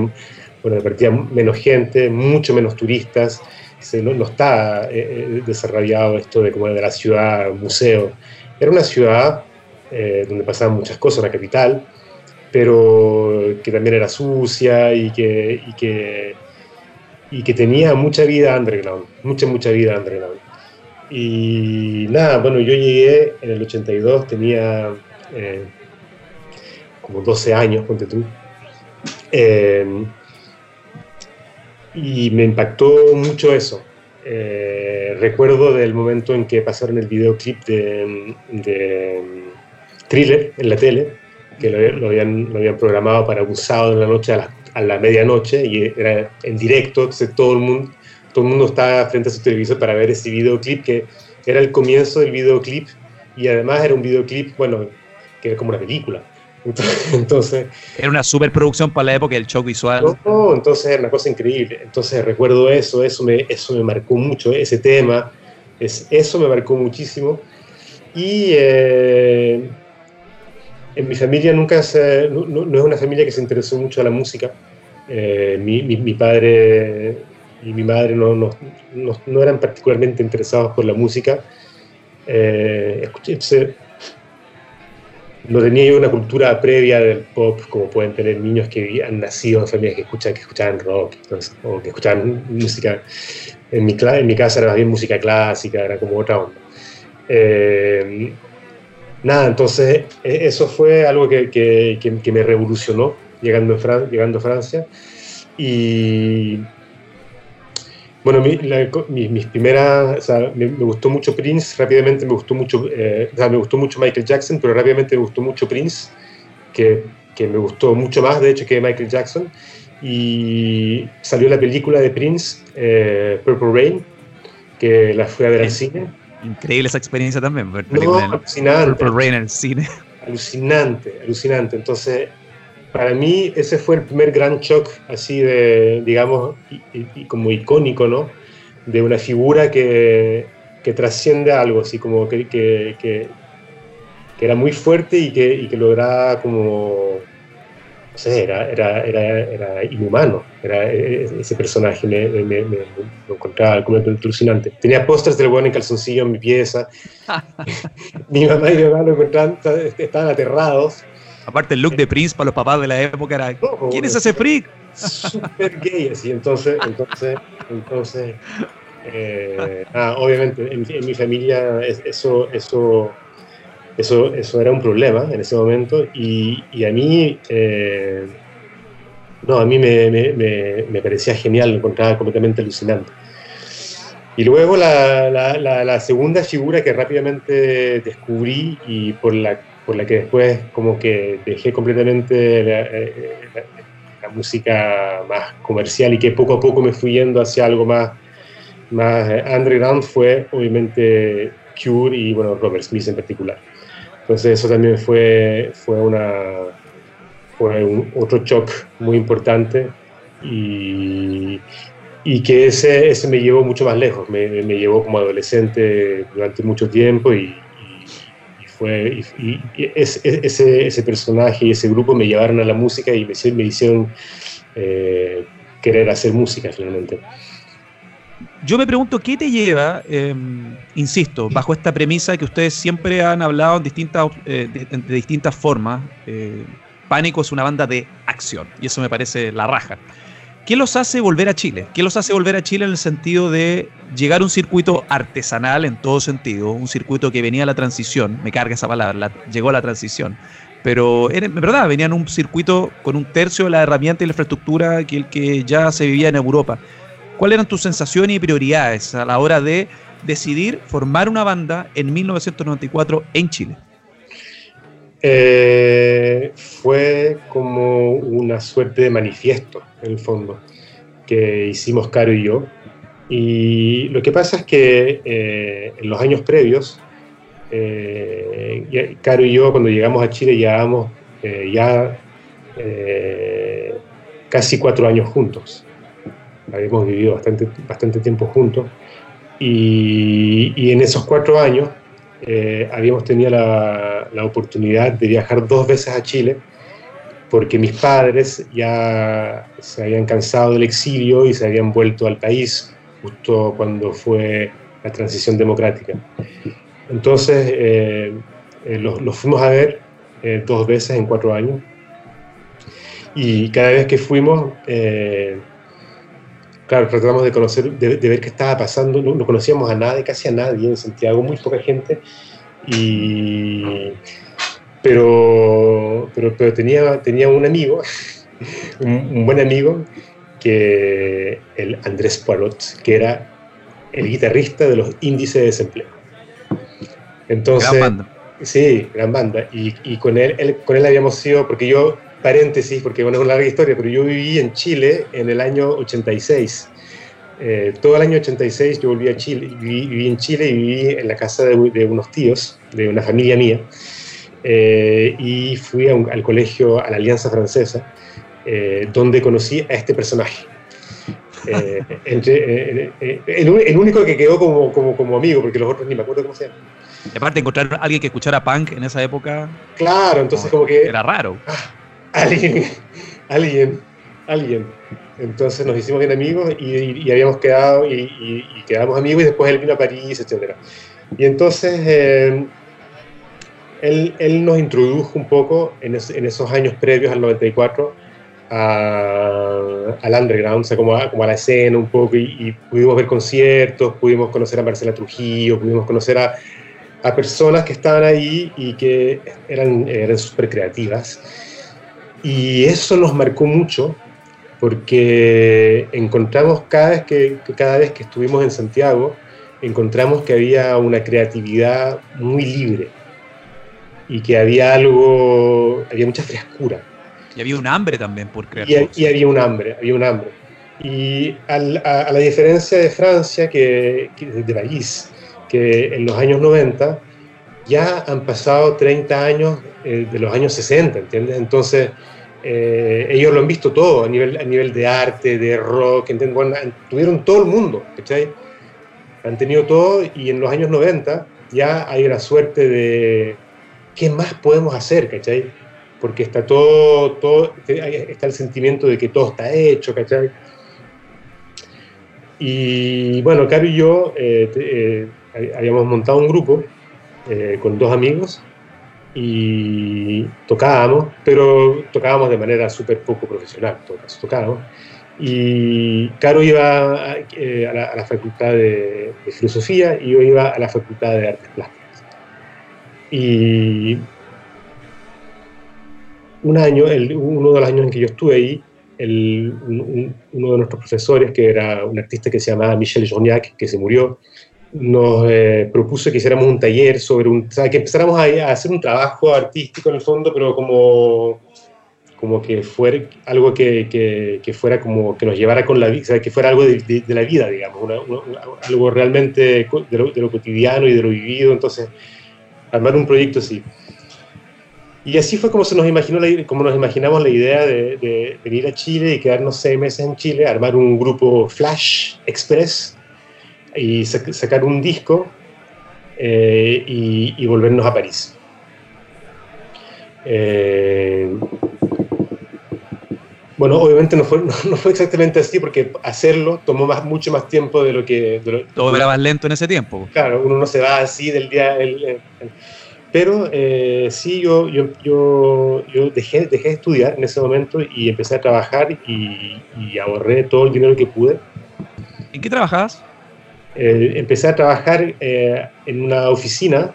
bueno, partía menos gente, mucho menos turistas, se, no, no, está eh, eh, desarrollado esto de como de la ciudad, museo, era una ciudad donde pasaban muchas cosas, una capital, pero que también era sucia y que, y que, y que tenía mucha vida underground, mucha, mucha vida underground. Y nada, bueno, yo llegué en el 82, tenía eh, como 12 años, ponte tú. Em, y me impactó mucho eso. Eh, recuerdo del momento en que pasaron el videoclip de, de Thriller en la tele, que lo, habían, lo habían programado para un sábado en la noche a la, a la medianoche y era en directo, entonces todo el mundo, todo el mundo estaba frente a su televisor para ver ese videoclip que era el comienzo del videoclip y además era un videoclip, bueno, que era como una película. Entonces, era una superproducción para la época del shock visual. No, entonces era una cosa increíble. Entonces recuerdo eso, eso me, eso me marcó mucho, ese tema, es, eso me marcó muchísimo. Y eh, en mi familia nunca se, no, es una familia que se interesó mucho a la música. Eh, mi, mi, padre y mi madre no, no, no, eran particularmente interesados por la música. Eh, no tenía yo una cultura previa del pop como pueden tener niños que han nacido en familias que, escuchan, que escuchaban rock o que escuchaban música. En mi, en mi casa era más bien música clásica, era como otra onda. Eh, nada, entonces e, eso fue algo que, que, me revolucionó llegando, a llegando a Francia. Y bueno, mi, mis primeras, o sea, me, gustó mucho Prince, rápidamente me gustó mucho, eh, o sea, me gustó mucho Michael Jackson, pero rápidamente me gustó mucho Prince, que, que me gustó mucho más, de hecho, que Michael Jackson. Y salió la película de Prince, eh, Purple Rain, que la fui a ver al cine increíble esa experiencia también. no, alucinante. Rain en el cine. Alucinante, alucinante. Entonces, para mí ese fue el primer gran shock, así de, digamos, y, como icónico, ¿no? De una figura que, que trasciende algo, así como que, que, que, era muy fuerte y que, y que lograba como era, era, era, era, inhumano, era e, e, ese personaje, me, me, me, lo encontraba completamente alucinante. Tenía pósters del buen en calzoncillo en mi pieza. mi mamá y mi mamá lo encontraban, estaban aterrados. Aparte el look de Prince para los papás de la época era, ¿quién es ese freak? Súper gay, así, entonces, entonces, entonces, eh, ah, obviamente en, en, mi familia eso, eso eso, eso era un problema en ese momento y, y a mí, eh, no, a mí me, me, me, parecía genial, lo encontraba completamente alucinante. Y luego la, la, la, segunda figura que rápidamente descubrí y por la, por la que después como que dejé completamente la, eh, música más comercial y que poco a poco me fui yendo hacia algo más, más underground fue obviamente Cure y bueno, Robert Smith en particular. Entonces eso también fue, fue, una, fue un, otro shock muy importante y, y que ese, ese, me llevó mucho más lejos, me, me llevó como adolescente durante mucho tiempo y, fue, y, ese, ese, personaje y ese grupo me llevaron a la música y me, me hicieron eh, querer hacer música finalmente. Yo me pregunto, ¿qué te lleva, em, insisto, bajo esta premisa que ustedes siempre han hablado en distintas, eh, de, distintas formas? Eh, Pánico es una banda de acción y eso me parece la raja. ¿Qué los hace volver a Chile? ¿Qué los hace volver a Chile en el sentido de llegar a un circuito artesanal en todo sentido? Un circuito que venía a la transición, me carga esa palabra, llegó a la transición. Pero en verdad, venían un circuito con un tercio de la herramienta y la infraestructura que el que ya se vivía en Europa. ¿Cuáles eran tus sensaciones y prioridades a la hora de decidir formar una banda en 1994 en Chile? Eh, fue como una suerte de manifiesto, en el fondo, que hicimos Caro y yo. Y lo que pasa es que eh, en los años previos, eh, Caro y yo, cuando llegamos a Chile, llevábamos ya casi cuatro años juntos habíamos vivido bastante, bastante tiempo juntos, y, en esos cuatro años eh, habíamos tenido la, la, oportunidad de viajar dos veces a Chile, porque mis padres ya se habían cansado del exilio y se habían vuelto al país justo cuando fue la transición democrática. Entonces eh, eh, los, los, fuimos a ver dos veces en cuatro años y cada vez que fuimos claro, tratamos de conocer, de, ver qué estaba pasando. No, conocíamos a nadie, casi a nadie en Santiago, muy poca gente. Y, pero, pero, pero tenía, tenía un amigo, un, buen amigo, que el Andrés Poirot, que era el guitarrista de los índices de desempleo. Entonces, gran banda. Sí, gran banda. Y, y con, él, él, con él habíamos sido, porque yo paréntesis, porque bueno, es una larga historia, pero yo viví en Chile en el año 86. Eh, todo el año 86 yo volví a Chile, viví, en Chile y viví en la casa de, unos tíos, de una familia mía, eh, y fui al colegio, a la Alianza Francesa, eh, donde conocí a este personaje. Entre, el, único que quedó como, como, como, amigo, porque los otros ni me acuerdo cómo se llama. Y aparte, encontrar a alguien que escuchara punk en esa época. Claro, entonces, como que. Era raro. Ah, alguien, alguien, alguien. Entonces nos hicimos bien amigos y, habíamos quedado y, quedamos amigos y después él vino a París, etc. Y entonces eh, él, él, nos introdujo un poco en, esos años previos al 94 al underground, o sea, como a, como a la escena un poco y, pudimos ver conciertos, pudimos conocer a Marcela Trujillo, pudimos conocer a, a personas que estaban ahí y que eran, eran súper creativas y eso nos marcó mucho porque encontramos cada vez que, cada vez que estuvimos en Santiago, encontramos que había una creatividad muy libre y que había algo, había mucha frescura. Y había un hambre también por crear. Y, y había un hambre, había un hambre. Y a, la diferencia de Francia, que, de París, que en los años 90 ya han pasado 30 años eh, de los años 60, ¿entiendes? Entonces, eh, ellos lo han visto todo a nivel, a nivel de arte, de rock, tuvieron todo el mundo, ¿cachai? Han tenido todo y en los años 90 ya hay una suerte de ¿qué más podemos hacer, ¿cachai? Porque está todo, todo está el sentimiento de que todo está hecho, ¿cachai? Y bueno, Caro y yo eh, eh, habíamos montado un grupo con dos amigos y tocábamos, pero tocábamos de manera súper poco profesional, tocábamos. Y Caro iba a, eh, la, facultad de, filosofía y yo iba a la facultad de artes plásticas. Y un año, uno de los años en que yo estuve ahí, el, uno de nuestros profesores, que era un artista que se llamaba Michel Joniac, que se murió, nos eh, propuso que hiciéramos un taller sobre un, que empezáramos a, hacer un trabajo artístico en el fondo, pero como, como que fuera algo que, que, fuera como que nos llevara con la vida, que fuera algo de, la vida, digamos, algo realmente de lo, cotidiano y de lo vivido, entonces armar un proyecto así. Y así fue como se nos imaginó, como nos imaginamos la idea de, de venir a Chile y quedarnos seis meses en Chile, armar un grupo Flash Express, y sacar un disco eh, y, volvernos a París. Eh, Bueno, obviamente no fue, no, fue exactamente así porque hacerlo tomó más, mucho más tiempo de lo que... Todo era más lento en ese tiempo. Claro, uno no se va así del día... pero eh, sí, yo, yo, yo, yo, dejé, dejé de estudiar en ese momento y empecé a trabajar y, ahorré todo el dinero que pude. ¿En qué trabajabas? Eh, empecé a trabajar eh, en una oficina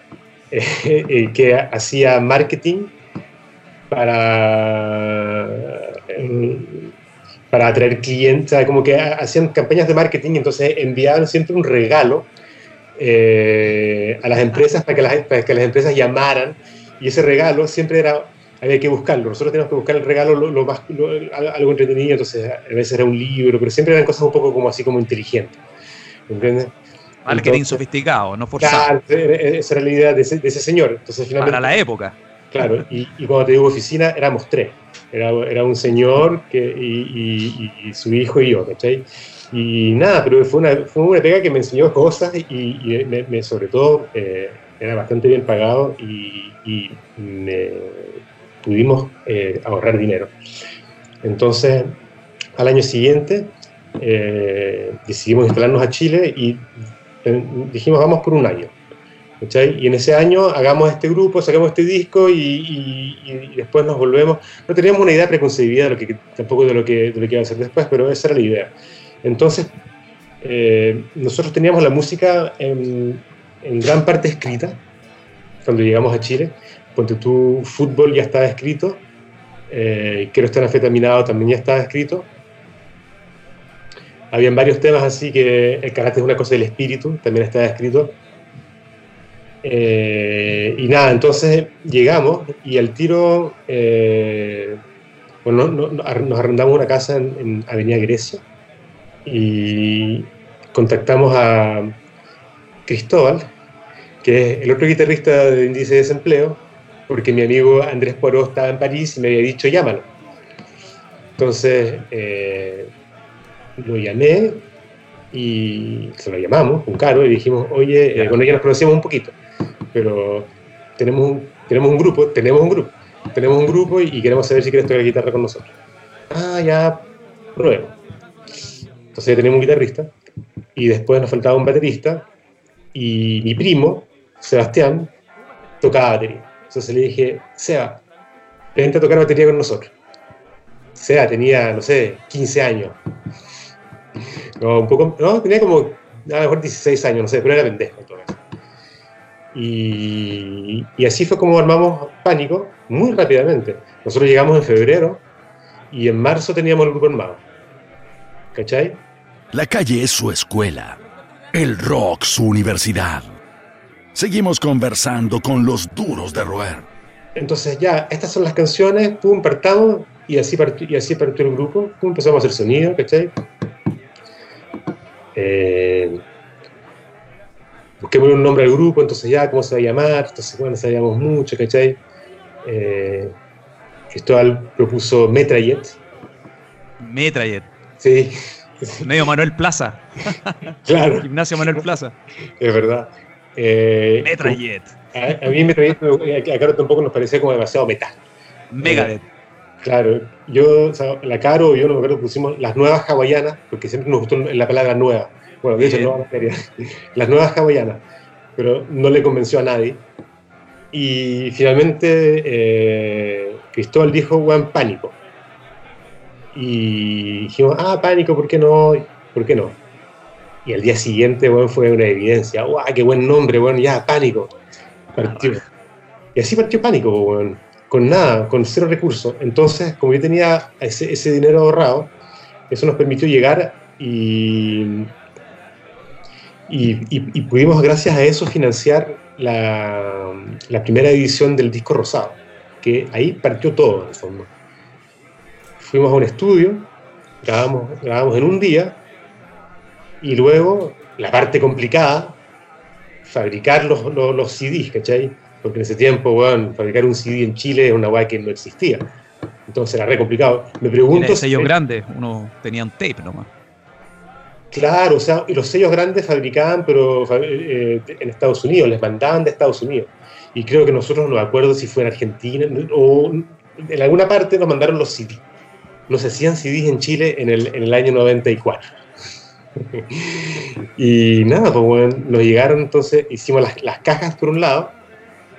que hacía marketing para para atraer clientes, como que hacían campañas de marketing, entonces enviaban siempre un regalo eh, a las empresas para que las, que las empresas llamaran. Y ese regalo siempre era, había que buscarlo, nosotros teníamos que buscar el regalo lo, más, algo entretenido, entonces a veces era un libro, pero siempre eran cosas un poco como así como inteligentes, ¿entiendes? Marketing sofisticado, no forzado. Claro, esa era la idea de ese, de ese señor. Entonces, finalmente, Para la época. Claro, y, y cuando te digo oficina, éramos tres. Era, era un señor que, y, y, su hijo y yo, ¿cachai? Y nada, pero fue una, fue una pega que me enseñó cosas y, me, sobre todo eh, era bastante bien pagado y, me, pudimos eh, ahorrar dinero. Entonces, al año siguiente eh, decidimos instalarnos a Chile y dijimos vamos por un año. Y en ese año hagamos este grupo, sacamos este disco y, después nos volvemos. No teníamos una idea preconcebida de lo que, tampoco de lo que, de iba a hacer después, pero esa era la idea. Entonces, eh, nosotros teníamos la música en, gran parte escrita cuando llegamos a Chile. Ponte tu fútbol ya estaba escrito, eh, quiero estar afetaminado también ya estaba escrito. Habían varios temas así que el carácter es una cosa del espíritu, también estaba escrito. Eh, y nada, entonces llegamos y al tiro, eh, bueno, nos arrendamos una casa en, Avenida Grecia y contactamos a Cristóbal, que es el otro guitarrista de Índice de Desempleo, porque mi amigo Andrés Poró estaba en París y me había dicho llámalo. Entonces eh, lo llamé y se lo llamamos, un caro, y dijimos, oye, con ella nos conocíamos un poquito pero tenemos un, tenemos un grupo, tenemos un grupo, tenemos un grupo y, queremos saber si quieres tocar guitarra con nosotros. Ah, ya, probemos. Entonces ya tenemos un guitarrista y después nos faltaba un baterista y mi primo, Sebastián, tocaba batería. Entonces le dije, Seba, vente a tocar batería con nosotros. Seba tenía, no sé, 15 años. No, un poco, no, tenía como a lo mejor 16 años, no sé, pero era pendejo todo eso. Y, así fue como armamos Pánico muy rápidamente. Nosotros llegamos en febrero y en marzo teníamos el grupo armado. ¿Cachai? La calle es su escuela, el rock su universidad. Seguimos conversando con los duros de roer. Entonces ya, estas son las canciones, pum, partamos y así partió, y así partió el grupo, pum, empezamos a hacer sonido, ¿cachai? Eh, busquemos un nombre al grupo, entonces ya, ¿cómo se va a llamar? Entonces, bueno, sabíamos mucho, ¿cachai? Eh, Cristóbal propuso Metrayet. Metrayet. Sí. Medio Manuel Plaza. claro. Gimnasio Manuel Plaza. Es verdad. Eh, Metrayet. A, mí Metrayet, a Caro tampoco nos parecía como demasiado metal. Megadeth. Claro, yo, o sea, la Caro y yo, no me acuerdo, pusimos las nuevas hawaianas, porque siempre nos gustó la palabra nueva bueno, de hecho, no, las nuevas hawaianas, pero no le convenció a nadie. Y finalmente eh, Cristóbal dijo, buen pánico. Y dijimos, ah, pánico, ¿por qué no? ¿Por qué no? Y al día siguiente, bueno, fue una evidencia, ¡guau, qué buen nombre, bueno, ya, pánico! Partió. Y así partió pánico, bueno, con nada, con cero recursos. Entonces, como yo tenía ese, dinero ahorrado, eso nos permitió llegar y y, pudimos, gracias a eso, financiar la, primera edición del disco rosado, que ahí partió todo, en el fondo. Fuimos a un estudio, grabamos, grabamos en un día, y luego la parte complicada, fabricar los, los, CDs, ¿cachai? Porque en ese tiempo, bueno, fabricar un CD en Chile es una guay que no existía. Entonces era re complicado. Me pregunto. En sellos grande, uno tenía un tape nomás. Claro, o sea, y los sellos grandes fabricaban, pero eh, en Estados Unidos, les mandaban de Estados Unidos. Y creo que nosotros, no me acuerdo si fue en Argentina o en alguna parte nos mandaron los CD. no se hacían CDs en Chile en el, en el año 94. y nada, pues bueno, nos llegaron entonces, hicimos las, las cajas por un lado,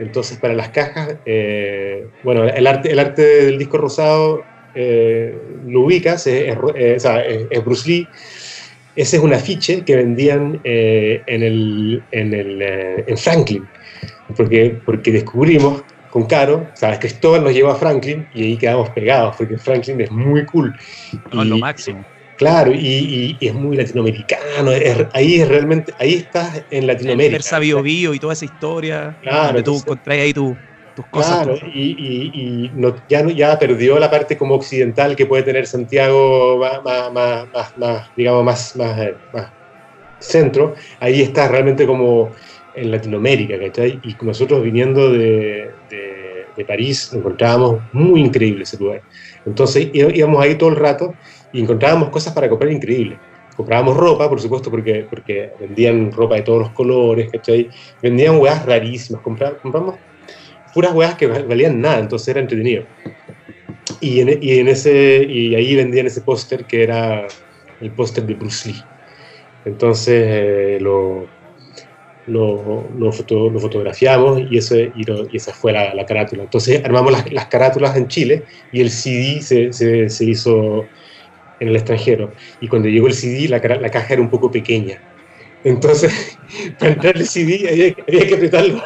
entonces para las cajas, eh, bueno, el arte, el arte del disco rosado eh, lo ubicas, es, es, es, Bruce Lee, ese es un afiche que vendían eh, en, el, en, el, en Franklin, porque, porque descubrimos con Caro, sabes, Cristóbal nos llevó a Franklin y ahí quedamos pegados, porque Franklin es muy cool. No, y, lo máximo. Claro, y, y, es muy latinoamericano, es, ahí es realmente, ahí estás en Latinoamérica. El sabio bio y toda esa historia, claro, donde tú encontrás ahí tu, tus cosas. Claro, y, y no, ya, ya perdió la parte como occidental que puede tener Santiago más, más, más, más digamos, más, más, eh, centro, ahí está realmente como en Latinoamérica, ¿cachai? Y nosotros viniendo de, de, de París encontrábamos muy increíble ese lugar. Entonces íbamos ahí todo el rato y encontrábamos cosas para comprar increíbles. Comprábamos ropa, por supuesto, porque, porque vendían ropa de todos los colores, ¿cachai? Vendían hueás rarísimas, compramos puras hueás que valían nada, entonces era entretenido. Y, en, y, en ese, y ahí vendían ese póster que era el póster de Bruce Lee. Entonces eh, lo, lo, lo, foto, lo, fotografiamos y, ese, y, lo, y esa fue la, la, carátula. Entonces armamos las, las, carátulas en Chile y el CD se, se, se hizo en el extranjero. Y cuando llegó el CD, la, la caja era un poco pequeña. Entonces, para entrar el CD había, había que apretarlo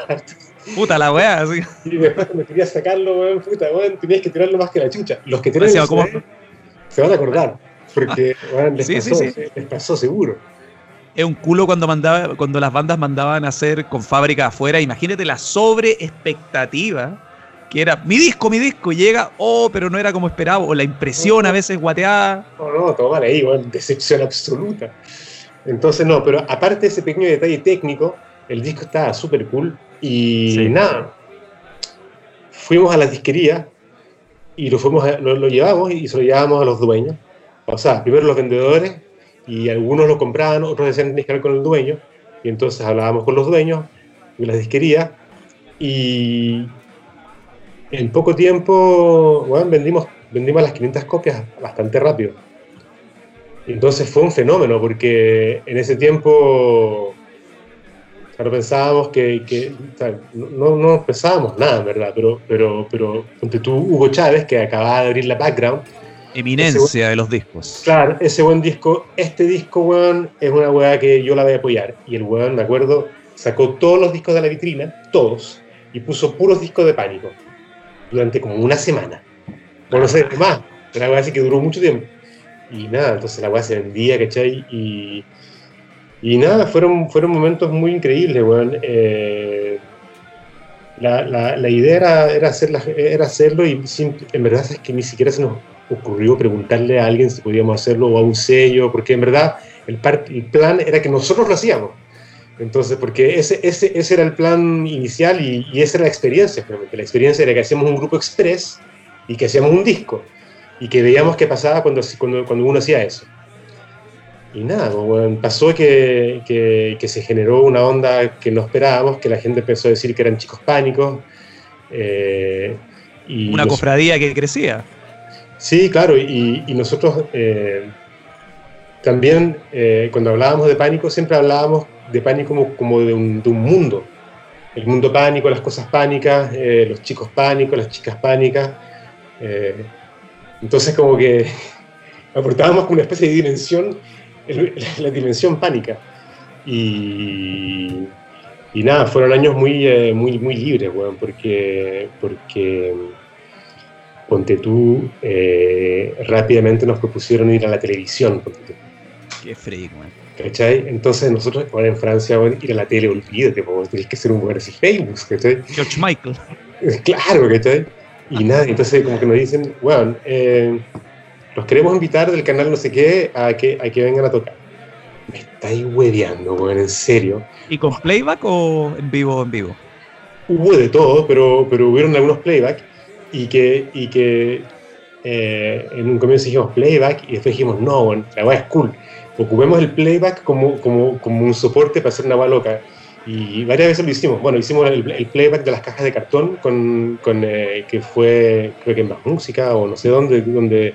Puta la weá, así. Y después cuando querías sacarlo, weón, puta, weón, tenías que tirarlo más que la chucha. Los que tienen el CD, se van a acordar. Porque, weón, les, sí, pasó, sí, sí. les pasó seguro. Es un culo cuando mandaba, cuando las bandas mandaban a hacer con fábrica afuera. Imagínate la sobre expectativa que era mi disco, mi disco, y llega, oh, pero no era como esperaba, o la impresión no, a veces guateada. No, no, toma ahí, bueno, decepción absoluta. Entonces, no, pero aparte de ese pequeño detalle técnico, el disco estaba súper cool y sí. nada. Fuimos a la disquería y lo, fuimos a, lo, lo, llevamos y se lo llevamos a los dueños. O sea, primero los vendedores y algunos lo compraban, otros decían que hablar con el dueño. Y entonces hablábamos con los dueños de las disquerías y en poco tiempo, bueno, vendimos, vendimos las 500 copias bastante rápido. Entonces fue un fenómeno, porque en ese tiempo, claro, pensábamos que, que o sea, no, no pensábamos nada, verdad, pero, pero, pero ponte tú, Hugo Chávez, que acababa de abrir la background. Eminencia buen, de los discos. Claro, ese buen disco, este disco, weón, es una weá que yo la voy a apoyar. Y el weón, me acuerdo, sacó todos los discos de la vitrina, todos, y puso puros discos de pánico durante como una semana. O no sé, más. Una weá así que duró mucho tiempo. Y nada, entonces la weá se vendía, ¿cachai? Y, y nada, fueron, fueron momentos muy increíbles, weón. Eh, la, la, idea era, era, era hacerlo y sin, en verdad es que ni siquiera se nos ocurrió preguntarle a alguien si podíamos hacerlo o a un sello, porque en verdad el plan era que nosotros lo hacíamos. Entonces, porque ese, ese, ese era el plan inicial y, y, esa era la experiencia, realmente. La experiencia era que hacíamos un grupo express y que hacíamos un disco y que veíamos qué pasaba cuando, cuando, cuando uno hacía eso. Y nada, bueno, pasó que, que, que, se generó una onda que no esperábamos, que la gente empezó a decir que eran chicos pánicos. Eh, y una cofradía que crecía. Sí, claro, y, y nosotros eh, también eh, cuando hablábamos de pánico siempre hablábamos de pánico como, como de, un, de, un, mundo. El mundo pánico, las cosas pánicas, eh, los chicos pánicos, las chicas pánicas. Eh, entonces como que aportábamos como una especie de dimensión, la dimensión pánica. Y, y nada, fueron años muy, eh, muy, muy libres, bueno, porque, porque ponte tú, rápidamente nos propusieron ir a la televisión. Ponte tú. Qué freak, man. ¿Cachai? Entonces nosotros ahora en Francia, bueno, ir a la tele, olvídate, pues, tenés que ser un lugar así famous, ¿cachai? George Michael. Claro, ¿cachai? Y nada, entonces como que nos dicen, bueno, eh, los queremos invitar del canal no sé qué a que, a que vengan a tocar. Me estáis hueveando, weón, en serio. ¿Y con playback o en vivo en vivo? Hubo de todo, pero, pero hubieron algunos playback y que, y que eh, en un comienzo dijimos playback y después dijimos, no, bueno, la weá es cool ocupemos el playback como, como, como un soporte para hacer una agua loca. Y varias veces lo hicimos. Bueno, hicimos el, el playback de las cajas de cartón, con, con eh, que fue, creo que en Más Música o no sé dónde, donde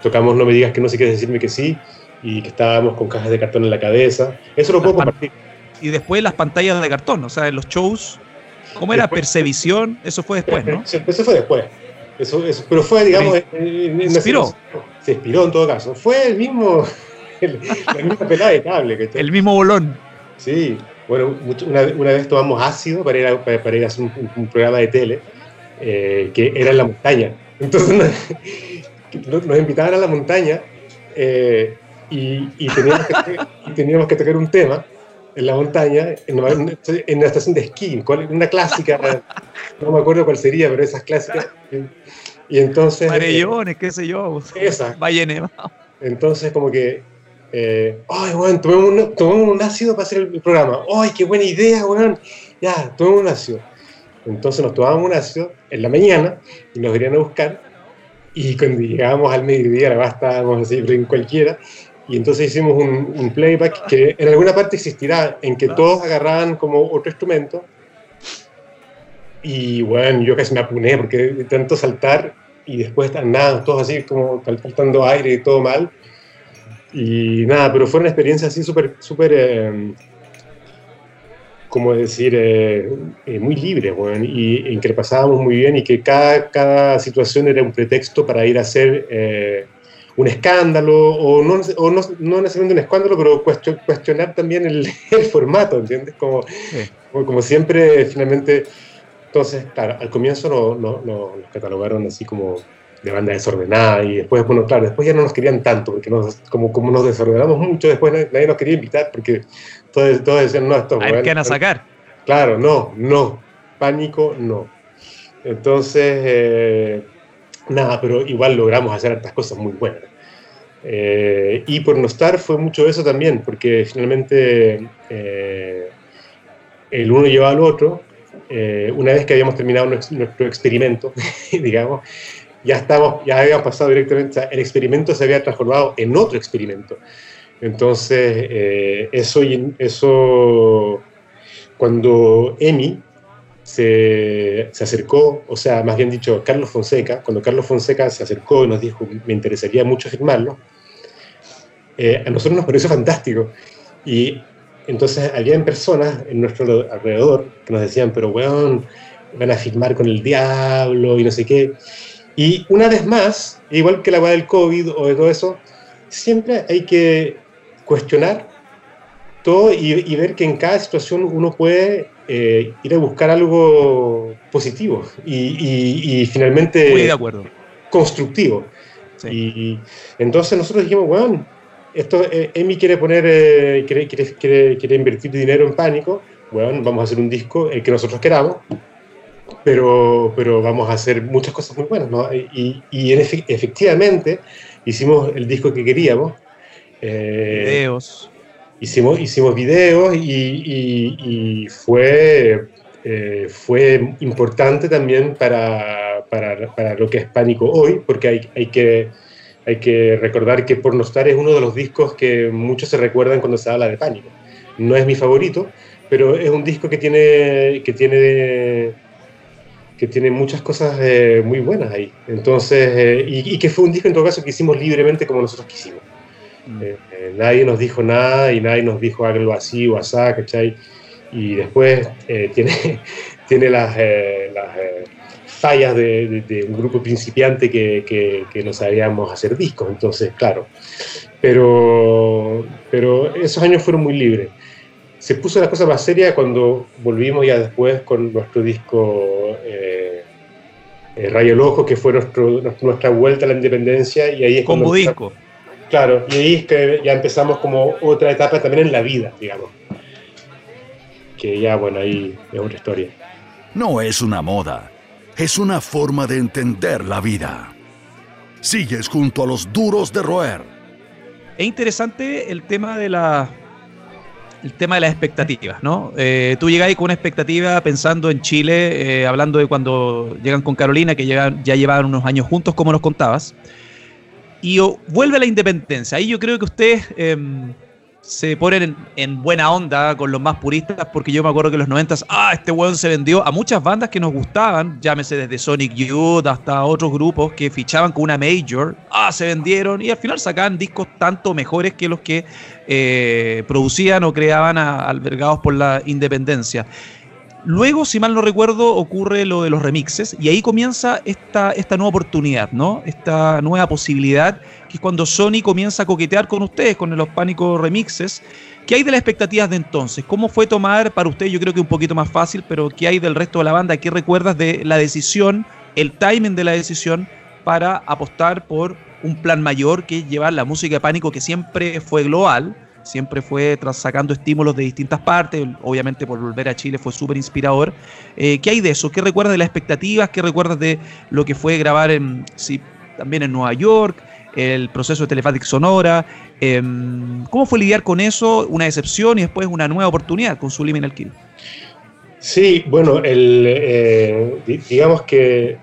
tocamos No me digas que no, si quieres decirme que sí, y que estábamos con cajas de cartón en la cabeza. Eso lo puedo compartir. Y después las pantallas de cartón, o sea, en los shows, ¿cómo era? Percevisión, eso fue después, ¿no? Eso fue después. Eso, eso, pero fue, digamos, ¿Se inspiró? Se inspiró en todo caso. Fue el mismo, la misma pelada de cable. Que el mismo bolón. Sí, bueno, una, una, vez tomamos ácido para ir a, para, ir a hacer un, programa de tele eh, que era en la montaña. Entonces nos, nos invitaban a la montaña eh, y, y, teníamos que, y, teníamos que, tocar un tema en la montaña, en una, en una estación de esquí, una clásica, no me acuerdo cuál sería, pero esas clásicas. Y entonces... Marellones, qué sé yo. Esa. Valle Nevado. Entonces como que... Eh, Ay, weón, tomemos un, tomemos un ácido para hacer el programa. Ay, qué buena idea, weón. Ya, tomemos un ácido. Entonces nos tomábamos un ácido en la mañana y nos venían a buscar. Y cuando llegábamos al mediodía, la estábamos así en cualquiera. Y entonces hicimos un, un, playback que en alguna parte existirá, en que todos agarraban como otro instrumento. Y bueno, yo casi me apuné porque de tanto saltar y después nada, todos así como faltando aire y todo mal. Y nada, pero fue una experiencia así súper, súper, eh, como decir, eh, eh, muy libre, bueno, y en que pasábamos muy bien y que cada, cada situación era un pretexto para ir a hacer eh, un escándalo, o no, o no, no, necesariamente un escándalo, pero cuestionar también el, el formato, ¿entiendes? Como, sí. como, como, siempre, finalmente, entonces, claro, al comienzo no, no, no, nos catalogaron así como de banda desordenada y después, bueno, claro, después ya no nos querían tanto, porque nos, como, como nos desordenamos mucho, después nadie, nadie nos quería invitar, porque todos, todos decían, no, esto es bueno. a sacar. Claro, no, no, pánico, no. Entonces, eh, nada, pero igual logramos hacer estas cosas muy buenas. Eh, y por no estar fue mucho eso también, porque finalmente eh, el uno lleva al otro. Una vez que habíamos terminado nuestro experimento, digamos, ya, estamos, ya habíamos pasado directamente, el experimento se había transformado en otro experimento. Entonces, eh, eso, eso, cuando Emi se, se, acercó, o sea, más bien dicho, Carlos Fonseca, cuando Carlos Fonseca se acercó y nos dijo, me interesaría mucho firmarlo, eh, a nosotros nos pareció fantástico. Y entonces había personas en nuestro alrededor que nos decían, pero weón, van a firmar con el diablo y no sé qué. Y una vez más, igual que la del COVID o de todo eso, siempre hay que cuestionar todo y, y ver que en cada situación uno puede eh, ir a buscar algo positivo y, y, y finalmente Muy de acuerdo. constructivo. Sí. Y entonces nosotros dijimos, bueno, esto, eh, Emi quiere poner, eh, quiere, quiere, quiere, quiere, invertir dinero en pánico, bueno, vamos a hacer un disco, el que nosotros queramos, pero, pero vamos a hacer muchas cosas muy buenas, ¿no? Y, y en efe, efectivamente hicimos el disco que queríamos. Eh, videos. Hicimos, hicimos videos y, y, y fue, eh, fue importante también para, para, para, lo que es Pánico hoy, porque hay, hay, que, hay que recordar que Pornostar es uno de los discos que muchos se recuerdan cuando se habla de Pánico. No es mi favorito, pero es un disco que tiene, que tiene, que tiene muchas cosas eh, muy buenas ahí. Entonces, eh, y, y, que fue un disco en todo caso que hicimos libremente como nosotros quisimos. Mm. Eh, nadie nos dijo nada y nadie nos dijo háganlo así o así, ¿cachai? Y después tiene, tiene las, las fallas de, de, de, un grupo principiante que, que, que, no sabíamos hacer discos, entonces, claro. Pero, pero esos años fueron muy libres. Se puso la cosa más seria cuando volvimos ya después con nuestro disco eh, eh, Rayo Loco, que fue nuestro, nuestra vuelta a la independencia. Y ahí es como disco. Claro, y ahí es que ya empezamos como otra etapa también en la vida, digamos. Que ya, bueno, ahí es otra historia. No es una moda, es una forma de entender la vida. Sigues junto a los duros de roer. Es interesante el tema de la el tema de las expectativas, ¿no? Eh, tú llegáis con una expectativa pensando en Chile, eh, hablando de cuando llegan con Carolina, que ya llevaban unos años juntos, como nos contabas, y vuelve a la independencia. Ahí yo creo que ustedes eh, se ponen en, buena onda con los más puristas, porque yo me acuerdo que en los 90 ah, este weón se vendió a muchas bandas que nos gustaban, llámese desde Sonic Youth hasta otros grupos que fichaban con una major, ah, se vendieron y al final sacaban discos tanto mejores que los que eh, producían o creaban albergados por la independencia. Luego, si mal no recuerdo, ocurre lo de los remixes y ahí comienza esta, nueva oportunidad, ¿no? Esta nueva posibilidad, que es cuando Sony comienza a coquetear con ustedes, con los pánicos remixes. ¿Qué hay de las expectativas de entonces? ¿Cómo fue tomar para ustedes? Yo creo que un poquito más fácil, pero ¿qué hay del resto de la banda? ¿Qué recuerdas de la decisión, el timing de la decisión para apostar por un plan mayor que es llevar la música de pánico que siempre fue global? siempre fue tras sacando estímulos de distintas partes, obviamente por volver a Chile fue súper inspirador. Eh, ¿Qué hay de eso? ¿Qué recuerdas de las expectativas? ¿Qué recuerdas de lo que fue grabar en, sí, también en Nueva York? El proceso de Telepathic Sonora. Em, ¿Cómo fue lidiar con eso? Una decepción y después una nueva oportunidad con Subliminal Kill. Sí, bueno, el, eh, digamos que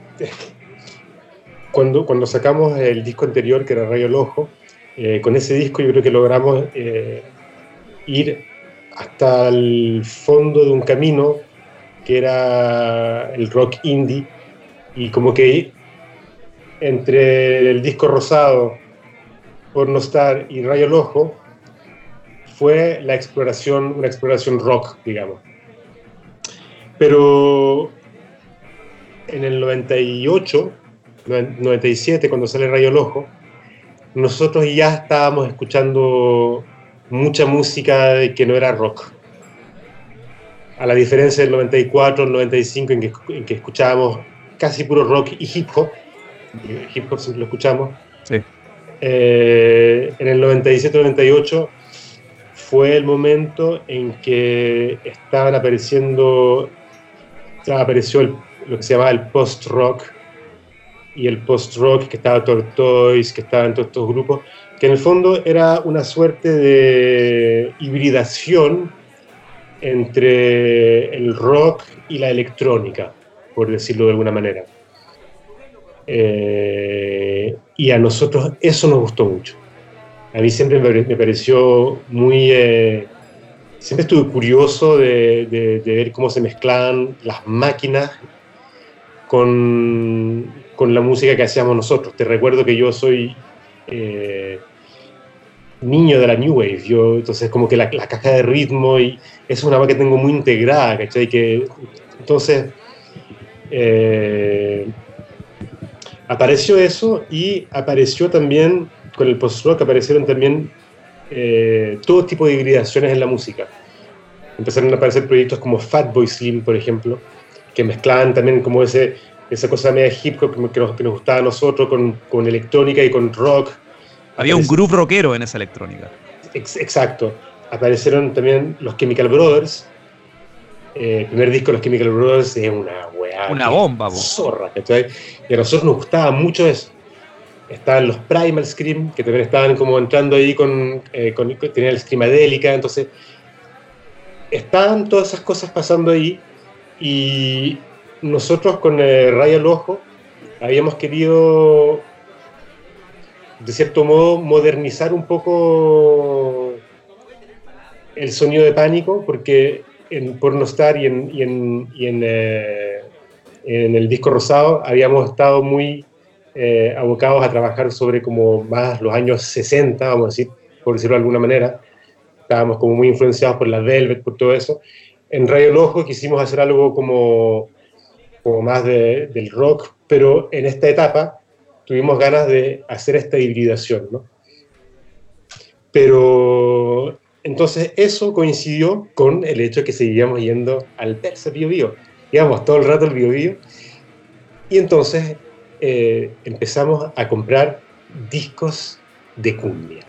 cuando, cuando sacamos el disco anterior, que era Rayo el Ojo, eh, con ese disco yo creo que logramos eh, ir hasta el fondo de un camino que era el rock indie y como que entre el disco rosado, Porno Star y Rayo al Ojo fue la exploración, una exploración rock, digamos. Pero en el 98, 97, cuando sale Rayo al Ojo, nosotros ya estábamos escuchando mucha música que no era rock. A la diferencia del 94, el 95, en que, en que escuchábamos casi puro rock y hip hop, hip hop siempre lo escuchamos. Sí. Eh, en el 97-98 fue el momento en que estaban apareciendo, apareció lo que se llamaba el post-rock, y el post-rock, que estaba Tortoise, que estaba en todos estos grupos, que en el fondo era una suerte de hibridación entre el rock y la electrónica, por decirlo de alguna manera. Eh, y a nosotros eso nos gustó mucho. A mí siempre me, pareció muy... Eh, siempre estuve curioso de, de, ver cómo se mezclaban las máquinas con, con la música que hacíamos nosotros. Te recuerdo que yo soy eh, niño de la New Wave, yo, entonces como que la, caja de ritmo y es una que tengo muy integrada, ¿cachai? Que, entonces eh, apareció eso y apareció también, con el post-rock aparecieron también eh, todo tipo de hibridaciones en la música. Empezaron a aparecer proyectos como Fatboy Slim, por ejemplo, que mezclaban también como ese esa cosa media hip hop que nos, que nos gustaba a nosotros con, con, electrónica y con rock. Había un groove rockero en esa electrónica. exacto. Aparecieron también los Chemical Brothers. Eh, el primer disco de los Chemical Brothers es una weá. Una bomba, Zorra, Y a nosotros nos gustaba mucho eso. Estaban los Primal Scream, que también estaban como entrando ahí con, eh, con tenían la Screamadélica, entonces estaban todas esas cosas pasando ahí y nosotros con el Rayo al Ojo habíamos querido, de cierto modo, modernizar un poco el sonido de pánico, porque en Pornostar y en, y en, y en, eh, en el disco rosado habíamos estado muy eh, abocados a trabajar sobre como más los años 60, vamos a decir, por decirlo de alguna manera. Estábamos como muy influenciados por la Velvet, por todo eso. En Rayo al Ojo quisimos hacer algo como como más del rock, pero en esta etapa tuvimos ganas de hacer esta hibridación, ¿no? Pero entonces eso coincidió con el hecho de que seguíamos yendo al tercer Bio Bio. Íbamos todo el rato al Bio Bio. Y entonces eh, empezamos a comprar discos de cumbia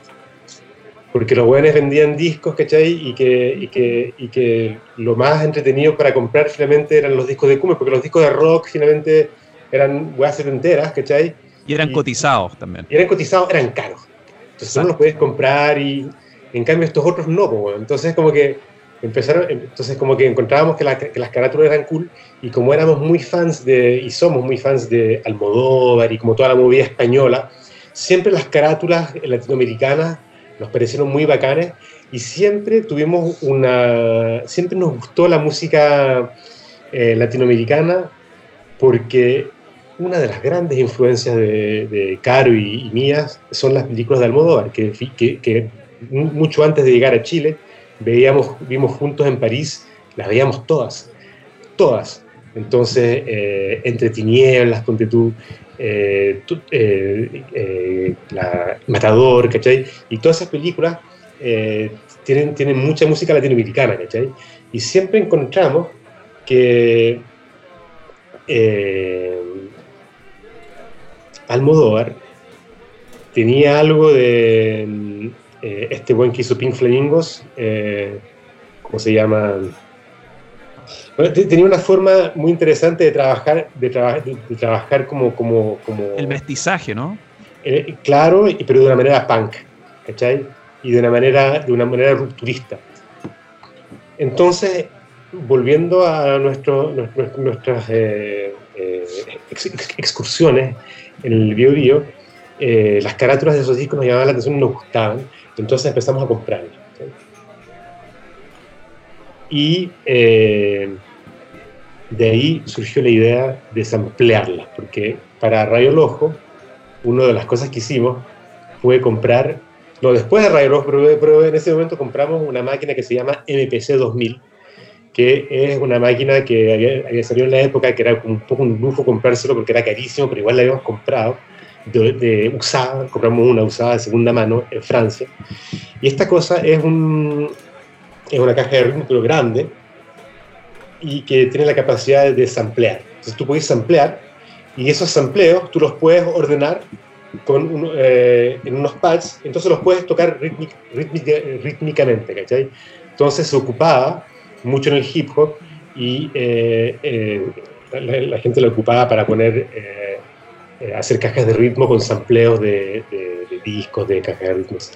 porque los buenos vendían discos, ¿cachai? Y que, y, que, y que lo más entretenido para comprar finalmente eran los discos de cumbia, porque los discos de rock finalmente eran weas setenteras, ¿cachai? Y eran cotizados también. Y eran cotizados, eran caros. Entonces no los podías comprar y en cambio estos otros no, pues, entonces como que empezaron, entonces como que encontrábamos que, que, las carátulas eran cool y como éramos muy fans de, y somos muy fans de Almodóvar y como toda la movida española, siempre las carátulas latinoamericanas nos parecieron muy bacanes y siempre tuvimos una, siempre nos gustó la música eh, latinoamericana porque una de las grandes influencias de, Caro y, mías son las películas de Almodóvar, que, que, mucho antes de llegar a Chile veíamos, vimos juntos en París, las veíamos todas, todas. Entonces, eh, Entre Tinieblas, Ponte tú, eh, eh, la Matador, ¿cachai? Y todas esas películas tienen, tienen mucha música latinoamericana, ¿cachai? Y siempre encontramos que Almodóvar tenía algo de este buen que hizo Pink Flamingos, ¿cómo se llama? Tenía una forma muy interesante de trabajar, de, trabajar como, como, El mestizaje, ¿no? Eh, claro, pero de una manera punk, ¿cachai? Y de una manera, de una manera rupturista. Entonces, volviendo a nuestro, nuestras eh, eh, excursiones en el Bio Bio, las carátulas de esos discos nos llamaban la atención y nos gustaban, entonces empezamos a comprarlas. Y de ahí surgió la idea de samplearla, porque para Rayo Ojo, una de las cosas que hicimos fue comprar, no, después de Rayo Ojo, pero, en ese momento compramos una máquina que se llama MPC 2000, que es una máquina que había, salido en la época, que era un poco un lujo comprárselo porque era carísimo, pero igual la habíamos comprado, de, usada, compramos una usada de segunda mano en Francia. Y esta cosa es, un, es una caja de ritmo, pero grande, y que tiene la capacidad de samplear. Entonces tú puedes samplear y esos sampleos tú los puedes ordenar con eh, en unos pads, entonces los puedes tocar rítmicamente, ¿cachai? Entonces se ocupaba mucho en el hip hop y eh, eh, la, gente lo ocupaba para poner, hacer cajas de ritmo con sampleos de, de discos, de cajas de ritmos.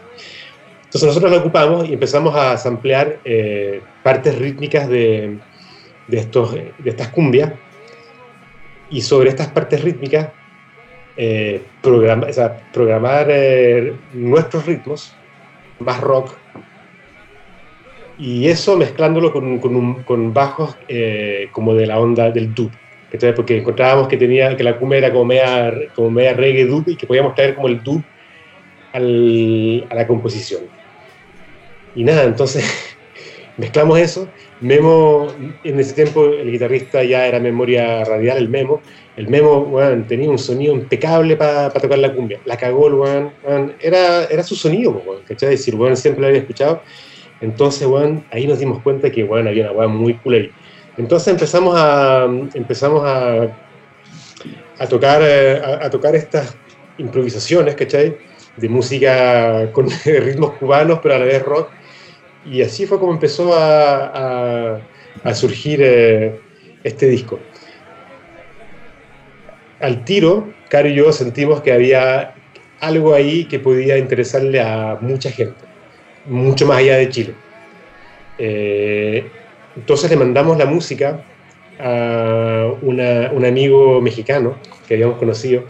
Entonces nosotros lo ocupamos y empezamos a samplear partes rítmicas de, de, estos, de estas cumbias. Y sobre estas partes rítmicas eh, programar eh, nuestros ritmos, más rock, y eso mezclándolo con, con, bajos eh, como de la onda del dub, porque encontrábamos que, tenía, que la cumbia era como media, como media reggae dub y que podíamos traer como el dub al, a la composición. Y nada, entonces mezclamos eso Memo, en ese tiempo el guitarrista ya era memoria radial, el Memo. El Memo, tenía un sonido impecable para tocar la cumbia. La cagó el weón, era, era su sonido, weón, ¿cachai? decir, weón, siempre lo había escuchado. Entonces, weón, ahí nos dimos cuenta que, weón, había una weón muy cool ahí. Entonces empezamos a, empezamos a, a tocar, eh, a, tocar estas improvisaciones, ¿cachai? De música con ritmos cubanos, pero a la vez rock y así fue como empezó a, surgir eh, este disco. Al tiro, Caro y yo sentimos que había algo ahí que podía interesarle a mucha gente, mucho más allá de Chile. Eh, entonces le mandamos la música a un amigo mexicano que habíamos conocido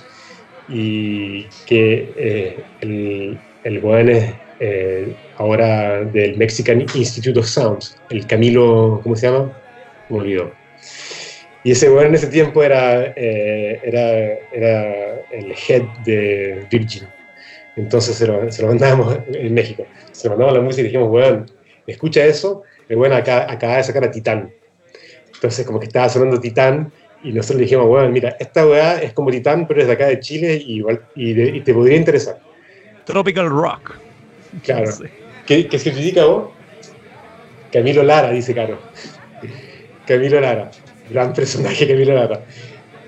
y que eh, el, el buen es ahora del Mexican Institute of Sounds, el Camilo, ¿cómo se llama? Me olvidó. Y ese bueno en ese tiempo era, eh, era, era, el head de Virgin. Entonces se lo, se lo mandábamos en México. Se lo mandamos la música y dijimos, bueno, escucha eso, el bueno acá, acaba de sacar a Titán. Entonces como que estaba sonando Titán y nosotros le dijimos, bueno, mira, esta weá es como Titán, pero es de acá de Chile y, y, y te podría interesar. Tropical Rock. Claro. ¿Qué, ¿Qué, se critica vos? Camilo Lara, dice Caro. Camilo Lara. Gran personaje Camilo Lara.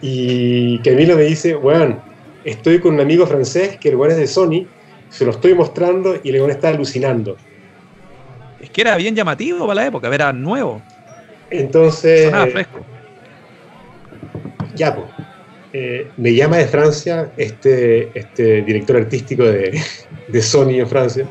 Y Camilo me dice, bueno, estoy con un amigo francés que el weón es de Sony, se lo estoy mostrando y el weón está alucinando. Es que era bien llamativo para la época, era nuevo. Entonces... Sonaba fresco. Ya, pues. Eh, me llama de Francia este, este director artístico de, de Sony en Francia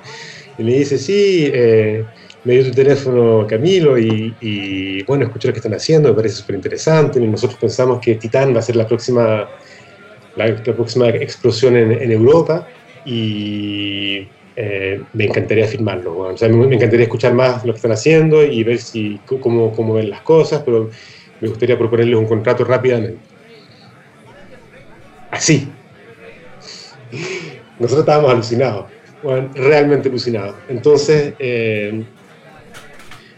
y me dice, sí, eh, me dio tu teléfono Camilo y, bueno, escuché lo que están haciendo, me parece súper interesante. Y nosotros pensamos que Titán va a ser la próxima, la, próxima explosión en, Europa y, eh, me encantaría firmarlo. O sea, me, encantaría escuchar más lo que están haciendo y ver si, cómo, cómo ven las cosas, pero me gustaría proponerles un contrato rápidamente. Así. Nosotros estábamos alucinados, realmente alucinados. Entonces, eh,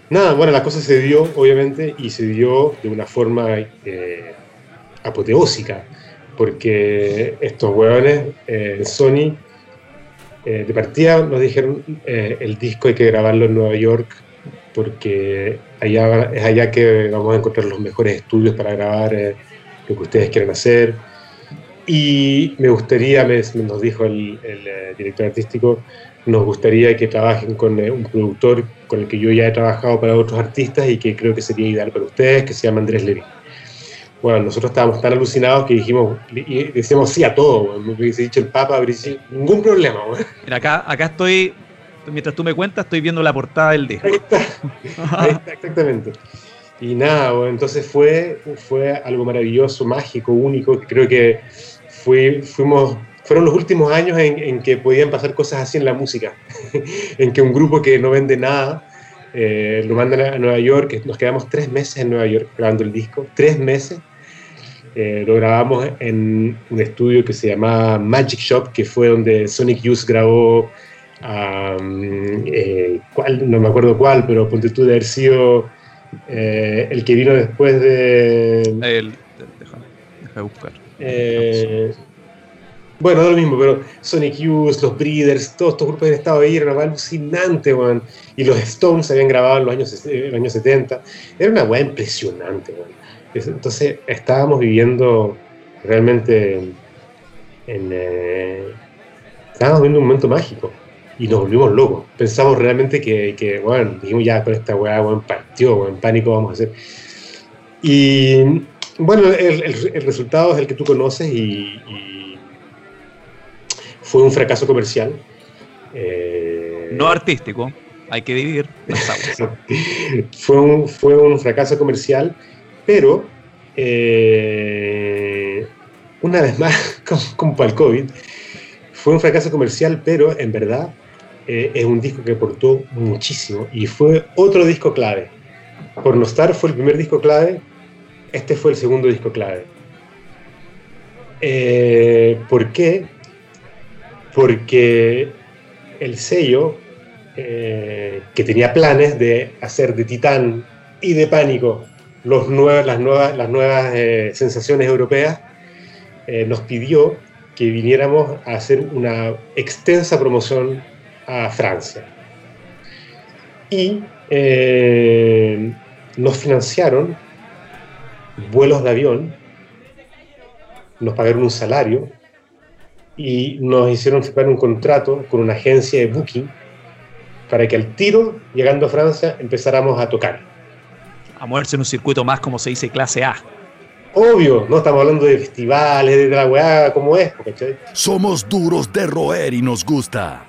nada, bueno, la cosa se dio, obviamente, y se dio de una forma eh, apoteósica, porque estos hueones, eh, Sony, eh, de partida nos dijeron el disco hay que grabarlo en Nueva York, porque allá, es allá que vamos a encontrar los mejores estudios para grabar lo que ustedes quieren hacer. Y me gustaría, nos dijo el, el director artístico, nos gustaría que trabajen con un productor con el que yo ya he trabajado para otros artistas y que creo que sería ideal para ustedes, que se llama Andrés Levy. Bueno, nosotros estábamos tan alucinados que dijimos, y decíamos sí a todo, me hubiese dicho el Papa, ningún problema. Mira, acá, acá estoy, mientras tú me cuentas, estoy viendo la portada del disco. Ahí está, exactamente. Y nada, entonces fue, fue algo maravilloso, mágico, único, que creo que fueron los últimos años en, que podían pasar cosas así en la música, en que un grupo que no vende nada eh, lo mandan a Nueva York, nos quedamos tres meses en Nueva York grabando el disco, tres meses. Eh, lo grabamos en un estudio que se llama Magic Shop, que fue donde Sonic Youth grabó, eh, no me acuerdo cuál, pero ponte tú de haber sido el que vino después de... El, deja, buscar. Bueno, no lo mismo, pero Sonic Youth, los Breeders, todos estos grupos habían estado ahí, era una alucinante, weón. Y los Stones habían grabado en los años, en los años 70. Era una weá impresionante, weón. Entonces estábamos viviendo realmente en. Eh, viviendo un momento mágico y nos volvimos locos. Pensamos realmente que, que bueno, dijimos ya con esta weá, weón, partió, weón, pánico vamos a hacer. Y bueno, el, el, resultado es el que tú conoces y fue un fracaso comercial. Eh, no artístico, hay que vivir fue, un, fue un fracaso comercial, pero eh, una vez más, como, para el COVID, fue un fracaso comercial, pero en verdad eh, es un disco que aportó muchísimo y fue otro disco clave. Por no estar fue el primer disco clave, este fue el segundo disco clave. ¿Por qué? porque el sello, eh, que tenía planes de hacer de Titán y de Pánico los las nuevas, las nuevas eh, sensaciones europeas, eh, nos pidió que viniéramos a hacer una extensa promoción a Francia. Y nos financiaron vuelos de avión, nos pagaron un salario y nos hicieron firmar un contrato con una agencia de booking para que al tiro, llegando a Francia, empezáramos a tocar. A moverse en un circuito más, como se dice, clase A. Obvio, no estamos hablando de festivales, de la weá, como es. Somos duros de roer y nos gusta.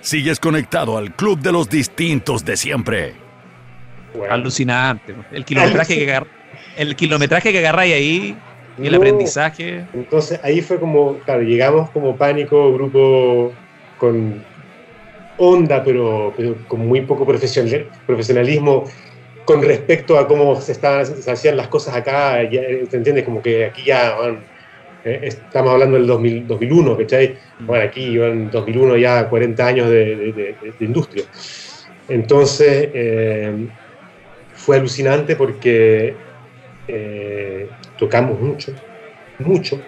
Sigues conectado al club de los distintos de siempre. Alucinante. El kilometraje, que, el kilometraje que agarráis ahí y el aprendizaje. Entonces ahí fue como, claro, llegamos como pánico, grupo con onda, pero, con muy poco profesionalismo con respecto a cómo se, estaban, se hacían las cosas acá, ya, ¿te entiendes? Como que aquí ya, eh, estamos hablando del 2000, 2001, ¿cachai? Bueno, aquí en 2001 ya 40 años de, industria. Entonces, eh, fue alucinante porque eh, tocamos mucho, mucho,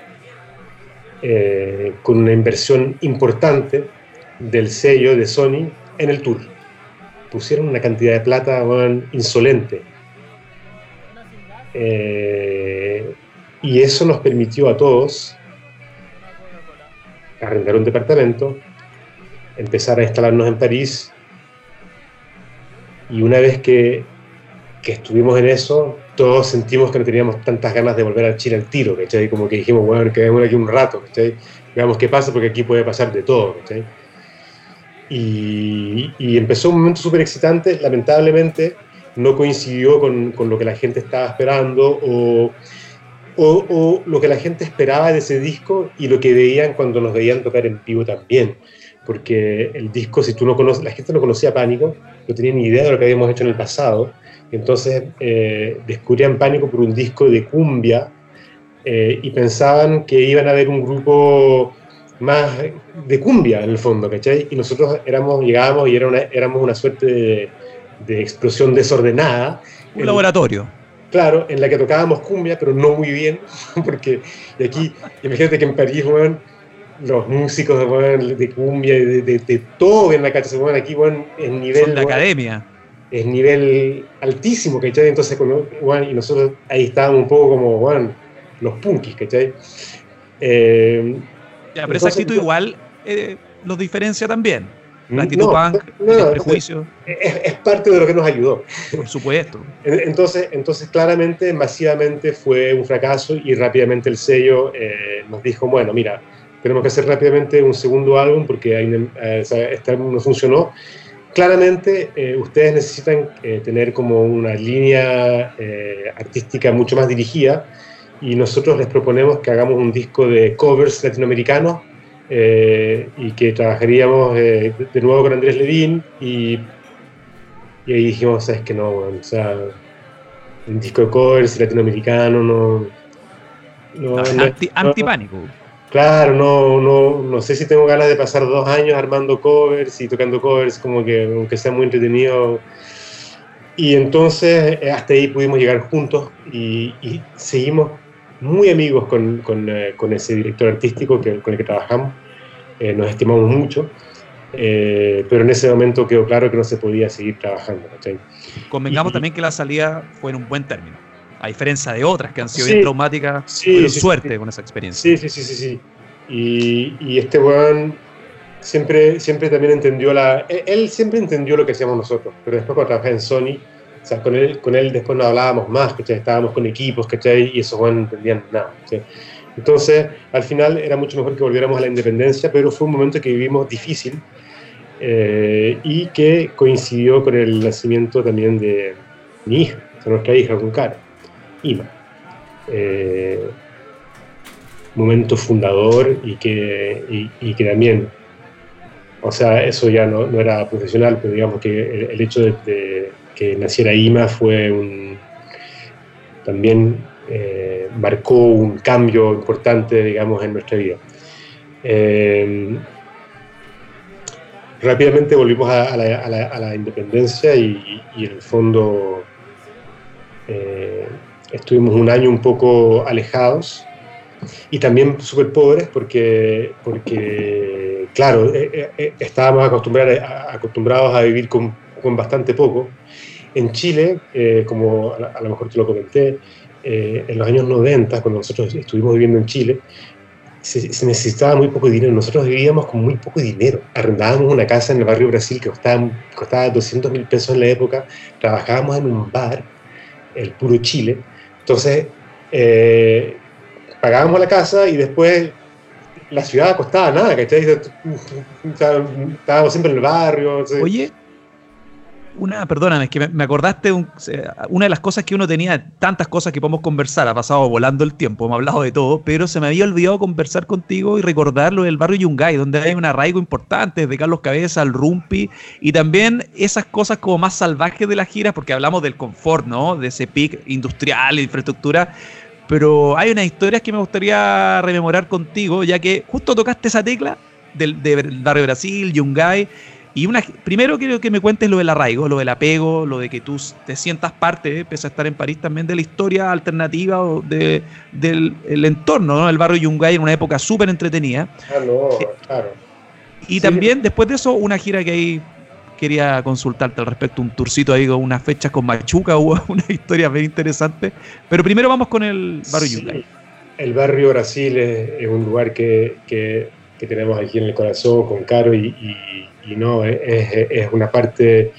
eh, con una inversión importante del sello de Sony en el tour. Pusieron una cantidad de plata insolente. Eh, y eso nos permitió a todos arrendar un departamento, empezar a instalarnos en París y una vez que, que estuvimos en eso, todos sentimos que no teníamos tantas ganas de volver a Chile al tiro, ¿cachai? Como que dijimos, bueno, quedemos aquí un rato, ¿cachai? Veamos qué pasa porque aquí puede pasar de todo, ¿cachai? Y, empezó un momento súper excitante, lamentablemente no coincidió con, con, lo que la gente estaba esperando o, o, lo que la gente esperaba de ese disco y lo que veían cuando nos veían tocar en vivo también. porque el disco, si tú no conoces, la gente no conocía Pánico, no tenía ni idea de lo que habíamos hecho en el pasado, entonces eh, descubrían Pánico por un disco de cumbia eh, y pensaban que iban a ver un grupo más de cumbia en el fondo, ¿cachai? Y nosotros éramos, llegábamos y era una, éramos una suerte de, de explosión desordenada. Un laboratorio. Claro, en la que tocábamos cumbia, pero no muy bien, porque de aquí, imagínate que en París, bueno, los músicos de cumbia, de, de, de, todo en la calle, bueno, aquí, bueno, es nivel... Son de academia. Es nivel altísimo, ¿cachai? Entonces, bueno, y nosotros ahí estábamos un poco como, bueno, los punkis, ¿cachai? Eh, ya, pero esa actitud igual eh, los diferencia también. La actitud punk, el prejuicio. Es, es, parte de lo que nos ayudó. Por supuesto. Entonces, entonces claramente, masivamente fue un fracaso y rápidamente el sello eh, nos dijo, bueno, mira, tenemos que hacer rápidamente un segundo álbum porque hay, eh, este álbum no funcionó. Claramente eh, ustedes necesitan eh, tener como una línea eh, artística mucho más dirigida y nosotros les proponemos que hagamos un disco de covers latinoamericanos eh, y que trabajaríamos de nuevo con Andrés Levin y, y ahí dijimos, sabes que no, bueno, o sea, un disco de covers latinoamericano no... no, no anti, no, antipánico. Claro, no, no, no sé si tengo ganas de pasar dos años armando covers y tocando covers, como que aunque sea muy entretenido. Y entonces hasta ahí pudimos llegar juntos y, y seguimos muy amigos con, con, eh, con, ese director artístico que, con el que trabajamos, eh, nos estimamos mucho, eh, pero en ese momento quedó claro que no se podía seguir trabajando. ¿sí? Convengamos y, también que la salida fue en un buen término, a diferencia de otras que han sido sí, bien traumáticas, sí, sí suerte con esa experiencia. Sí, sí, sí, sí. sí. Y, y este weón siempre, siempre también entendió la... Él siempre entendió lo que hacíamos nosotros, pero después cuando trabajé en Sony, o sea, con él, con él después no hablábamos más, ¿cachai? Estábamos con equipos, ¿cachai? Y esos no entendían nada, ¿cachai? Entonces, al final era mucho mejor que volviéramos a la independencia, pero fue un momento que vivimos difícil eh, y que coincidió con el nacimiento también de mi hija, o sea, nuestra hija con cara, Ima. Eh, momento fundador y que, y, que también, o sea, eso ya no, era profesional, pero digamos que el, hecho de, que naciera IMA fue un, también eh, marcó un cambio importante, digamos, en nuestra vida. Eh, rápidamente volvimos a, la, independencia y, en el fondo estuvimos un año un poco alejados y también súper pobres porque, porque claro, eh, eh, estábamos acostumbrados, a vivir con, con bastante poco en Chile, eh, como a, lo mejor te lo comenté, eh, en los años 90, cuando nosotros estuvimos viviendo en Chile, se, se, necesitaba muy poco dinero. Nosotros vivíamos con muy poco dinero. Arrendábamos una casa en el barrio Brasil que costaba, costaba 200 mil pesos en la época. Trabajábamos en un bar, el puro Chile. Entonces, eh, pagábamos la casa y después la ciudad costaba nada, ¿cachai? Estábamos siempre en el barrio. Oye, una, perdóname, es que me acordaste un, una de las cosas que uno tenía, tantas cosas que podemos conversar, ha pasado volando el tiempo, hemos hablado de todo, pero se me había olvidado conversar contigo y recordar lo del barrio Yungay, donde hay un arraigo importante, desde Carlos Cabeza al Rumpi, y también esas cosas como más salvajes de las giras, porque hablamos del confort, ¿no? De ese pic industrial, infraestructura, pero hay unas historias que me gustaría rememorar contigo, ya que justo tocaste esa tecla del barrio Brasil, Yungay, y una, primero quiero que me cuentes lo del arraigo, lo del apego, lo de que tú te sientas parte, pese a estar en París, también de la historia alternativa o de, del el entorno, ¿no? El barrio Yungay en una época súper entretenida. Ah, no, claro. Y sí. también, después de eso, una gira que ahí quería consultarte al respecto, un tourcito ahí con unas fechas con Machuca, hubo una historia bien interesante. Pero primero vamos con el barrio sí. Yungay. El barrio Brasil es, es un lugar que, que, que, tenemos aquí en el corazón con Caro y, y y no, es, es, una parte,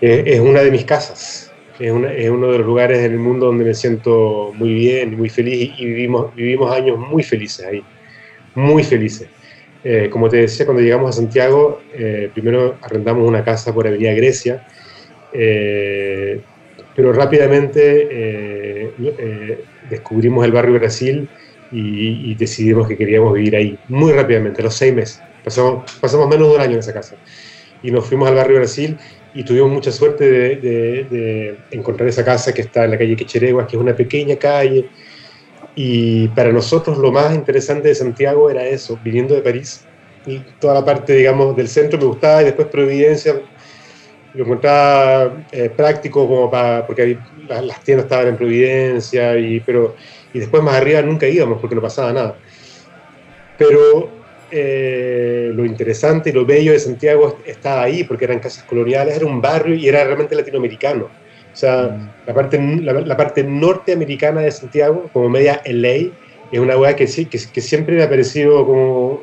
es, una de mis casas, es, una, es, uno de los lugares en el mundo donde me siento muy bien muy feliz y vivimos, vivimos años muy felices ahí, muy felices. Eh, como te decía, cuando llegamos a Santiago, eh, primero arrendamos una casa por Avenida Grecia, eh, pero rápidamente eh, eh, descubrimos el barrio Brasil y, y, decidimos que queríamos vivir ahí, muy rápidamente, a los seis meses Pasamos, pasamos menos de un año en esa casa. Y nos fuimos al barrio Brasil y tuvimos mucha suerte de, de, encontrar esa casa que está en la calle Quechereguas, que es una pequeña calle. Y para nosotros lo más interesante de Santiago era eso, viniendo de París. Y toda la parte, digamos, del centro me gustaba y después Providencia lo encontraba eh, práctico como para, porque las, tiendas estaban en Providencia, y, pero, y después más arriba nunca íbamos porque no pasaba nada. Pero eh, lo interesante y lo bello de Santiago estaba ahí, porque eran casas coloniales, era un barrio y era realmente latinoamericano. O sea, mm. la, parte, la, parte norteamericana de Santiago, como media LA, es una hueá que, que, que siempre me ha parecido como...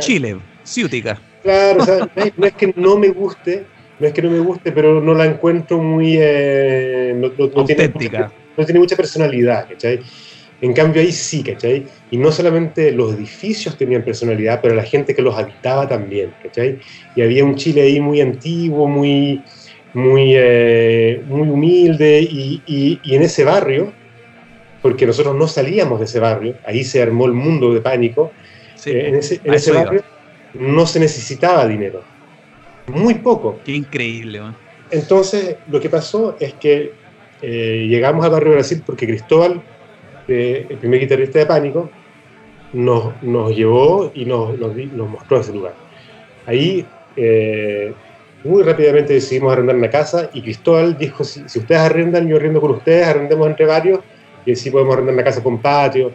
Chile, ciútica. Claro, o sea, no es que no me guste, no es que no me guste, pero no la encuentro muy... Eh, no, Auténtica. Tiene, no tiene mucha personalidad, ¿cachai? En cambio ahí sí, ¿cachai? Y no solamente los edificios tenían personalidad, pero la gente que los habitaba también, ¿cachai? Y había un Chile ahí muy antiguo, muy, muy, eh, muy humilde, y, y, en ese barrio, porque nosotros no salíamos de ese barrio, ahí se armó el mundo de pánico, eh, en ese, en ese barrio no se necesitaba dinero muy poco. Qué increíble. Entonces, lo que pasó es que eh, llegamos al barrio Brasil porque Cristóbal, el primer guitarrista de Pánico, nos, nos llevó y nos, nos, mostró ese lugar. Ahí, eh, muy rápidamente decidimos arrendar una casa y Cristóbal dijo, si, si, ustedes arrendan, yo arrendo con ustedes, arrendemos entre varios y así podemos arrendar una casa con patio.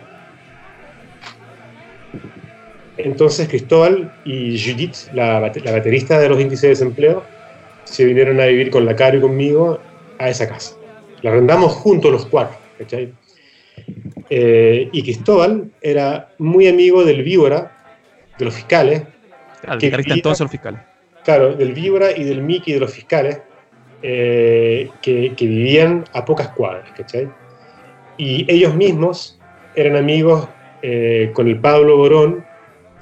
Entonces Cristóbal y Judith, la, baterista de los índices de desempleo, se vinieron a vivir con la Caro y conmigo a esa casa. La arrendamos juntos los cuatro, ¿cachai? Eh, y Cristóbal era muy amigo del Víbora, de los fiscales. Claro, que vivía, entonces los fiscales. Claro, del Víbora y del Mickey de los fiscales, eh, que, vivían a pocas cuadras, ¿cachai? Y ellos mismos eran amigos eh, con el Pablo Borón,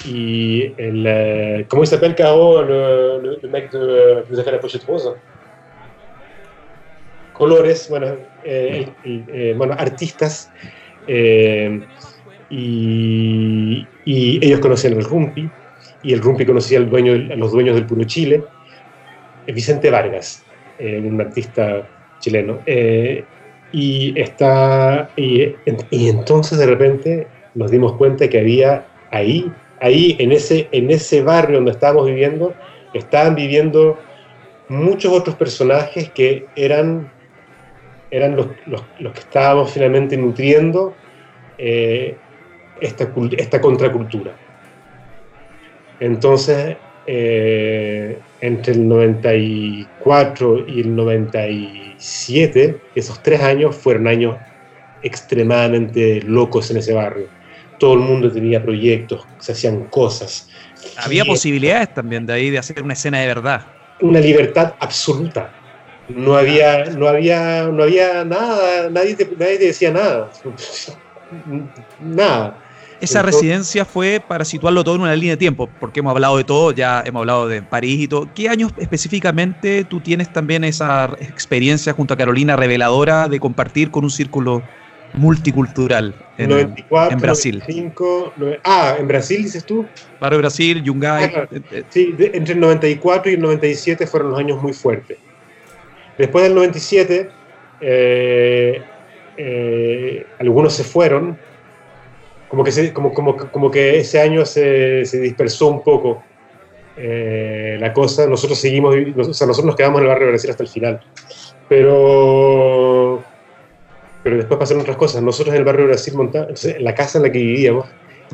et el, Caro, le, le, le, mec de, qui nous a fait la pochette rose Colores, bueno, eh, eh, bueno artistas, eh, y, ellos conocían el Rumpi, y el Rumpi conocía al dueño, a los dueños del Puro Chile, Vicente Vargas, un artista chileno. y, está, y entonces de repente nos dimos cuenta que había ahí ahí en ese, en ese barrio donde estábamos viviendo, estaban viviendo muchos otros personajes que eran, eran los, que estábamos finalmente nutriendo eh, esta, esta, contracultura. Entonces, eh, entre el 94 y el 97, esos tres años fueron años extremadamente locos en ese barrio todo el mundo tenía proyectos, se hacían cosas. Había posibilidades también de ahí de hacer una escena de verdad. Una libertad absoluta. No había, no había, no había nada, nadie te, nadie decía nada. nada. Esa residencia fue para situarlo todo en una línea de tiempo, porque hemos hablado de todo, ya hemos hablado de París y todo. ¿Qué años específicamente tú tienes también esa experiencia junto a Carolina reveladora de compartir con un círculo multicultural en, 94, en Brasil. 95, ah, en Brasil dices tú. Barrio Brasil, Yungay. Ah, eh, eh. sí, entre el 94 y el 97 fueron los años muy fuertes. Después del 97, eh, algunos se fueron, como que, se, como, como, como que ese año se, se dispersó un poco la cosa. Nosotros seguimos, o sea, nosotros nos quedamos en el barrio Brasil hasta el final. Pero pero después pasaron otras cosas. Nosotros en el barrio de Brasil montamos, la casa en la que vivíamos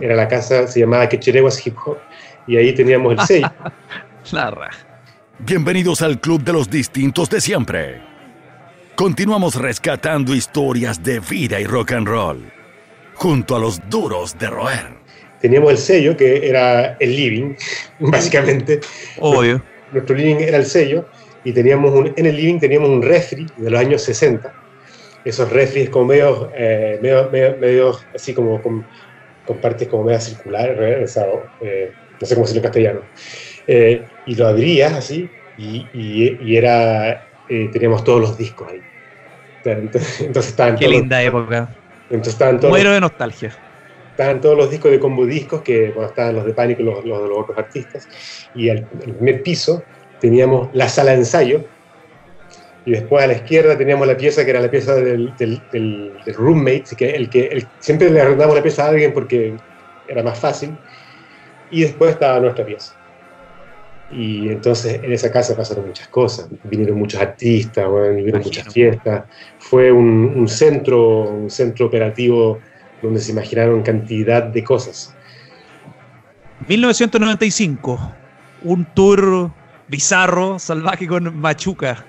era la casa, se llamaba Quechereguas Hip Hop, y ahí teníamos el sello. Larra. Bienvenidos al Club de los Distintos de Siempre. Continuamos rescatando historias de vida y rock and roll, junto a los duros de roer. Teníamos el sello, que era el living, básicamente. Obvio. Nuestro living era el sello, y teníamos un, en el living teníamos un refri de los años 60, esos refris como medio, eh, medio, medio, así como con, con, partes como medio circulares, eh, no sé cómo decirlo en castellano. Eh, y lo abrías así y, y, era, teníamos todos los discos ahí. Entonces, estaban Qué linda época. Entonces estaban todos Muero de nostalgia. estaban todos los discos de combo discos, que bueno, estaban los de Pánico y los, los de los otros artistas, y al, el primer piso teníamos la sala de ensayo, y después a la izquierda teníamos la pieza que era la pieza del, del, del, roommate, que, el que el, siempre le arrendamos la pieza a alguien porque era más fácil, y después estaba nuestra pieza. Y entonces en esa casa pasaron muchas cosas, vinieron muchos artistas, bueno, vinieron muchas fiestas, fue un, un, centro, un centro operativo donde se imaginaron cantidad de cosas. 1995, un tour bizarro, salvaje con Machuca.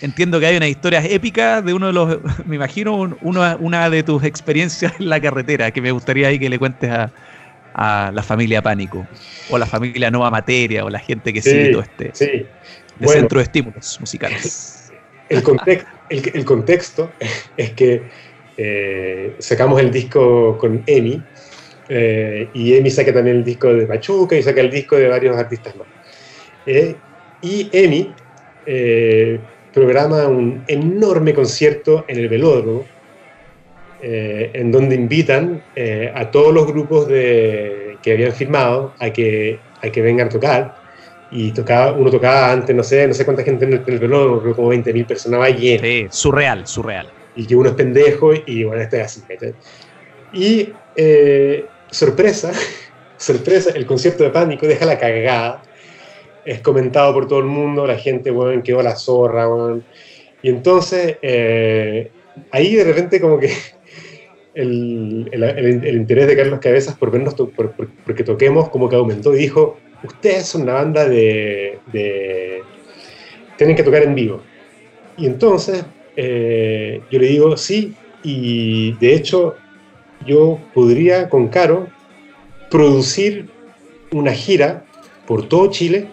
Entiendo que hay una historia épica de uno de los, me imagino, uno, una de tus experiencias en la carretera que me gustaría ahí que le cuentes a, a la familia Pánico, o la familia Nueva Materia, o la gente que sí, sigue todo este sí. bueno, centro de estímulos musicales. El, context, el, el contexto es que eh, sacamos el disco con Emi, eh, y Emi saca también el disco de Machuca y saca el disco de varios artistas más. Eh, y Emi eh, programa un enorme concierto en el velódromo, eh, en donde invitan eh, a todos los grupos de, que habían firmado a que, a que vengan a tocar. Y tocaba, uno tocaba antes, no sé, no sé cuánta gente en el, en el velódromo, creo como 20.000 personas va lleno. Sí, surreal, surreal. Y que uno es pendejo y bueno, este es así. Y eh, sorpresa, sorpresa, el concierto de Pánico deja la cagada es comentado por todo el mundo, la gente, bueno, quedó la zorra, bueno. Y entonces, eh, ahí de repente como que el, el, el, el, interés de Carlos Cabezas por vernos, to por, por, porque toquemos, como que aumentó y dijo, ustedes son una banda de... de tienen que tocar en vivo. Y entonces, eh, yo le digo, sí, y de hecho, yo podría con Caro producir una gira por todo Chile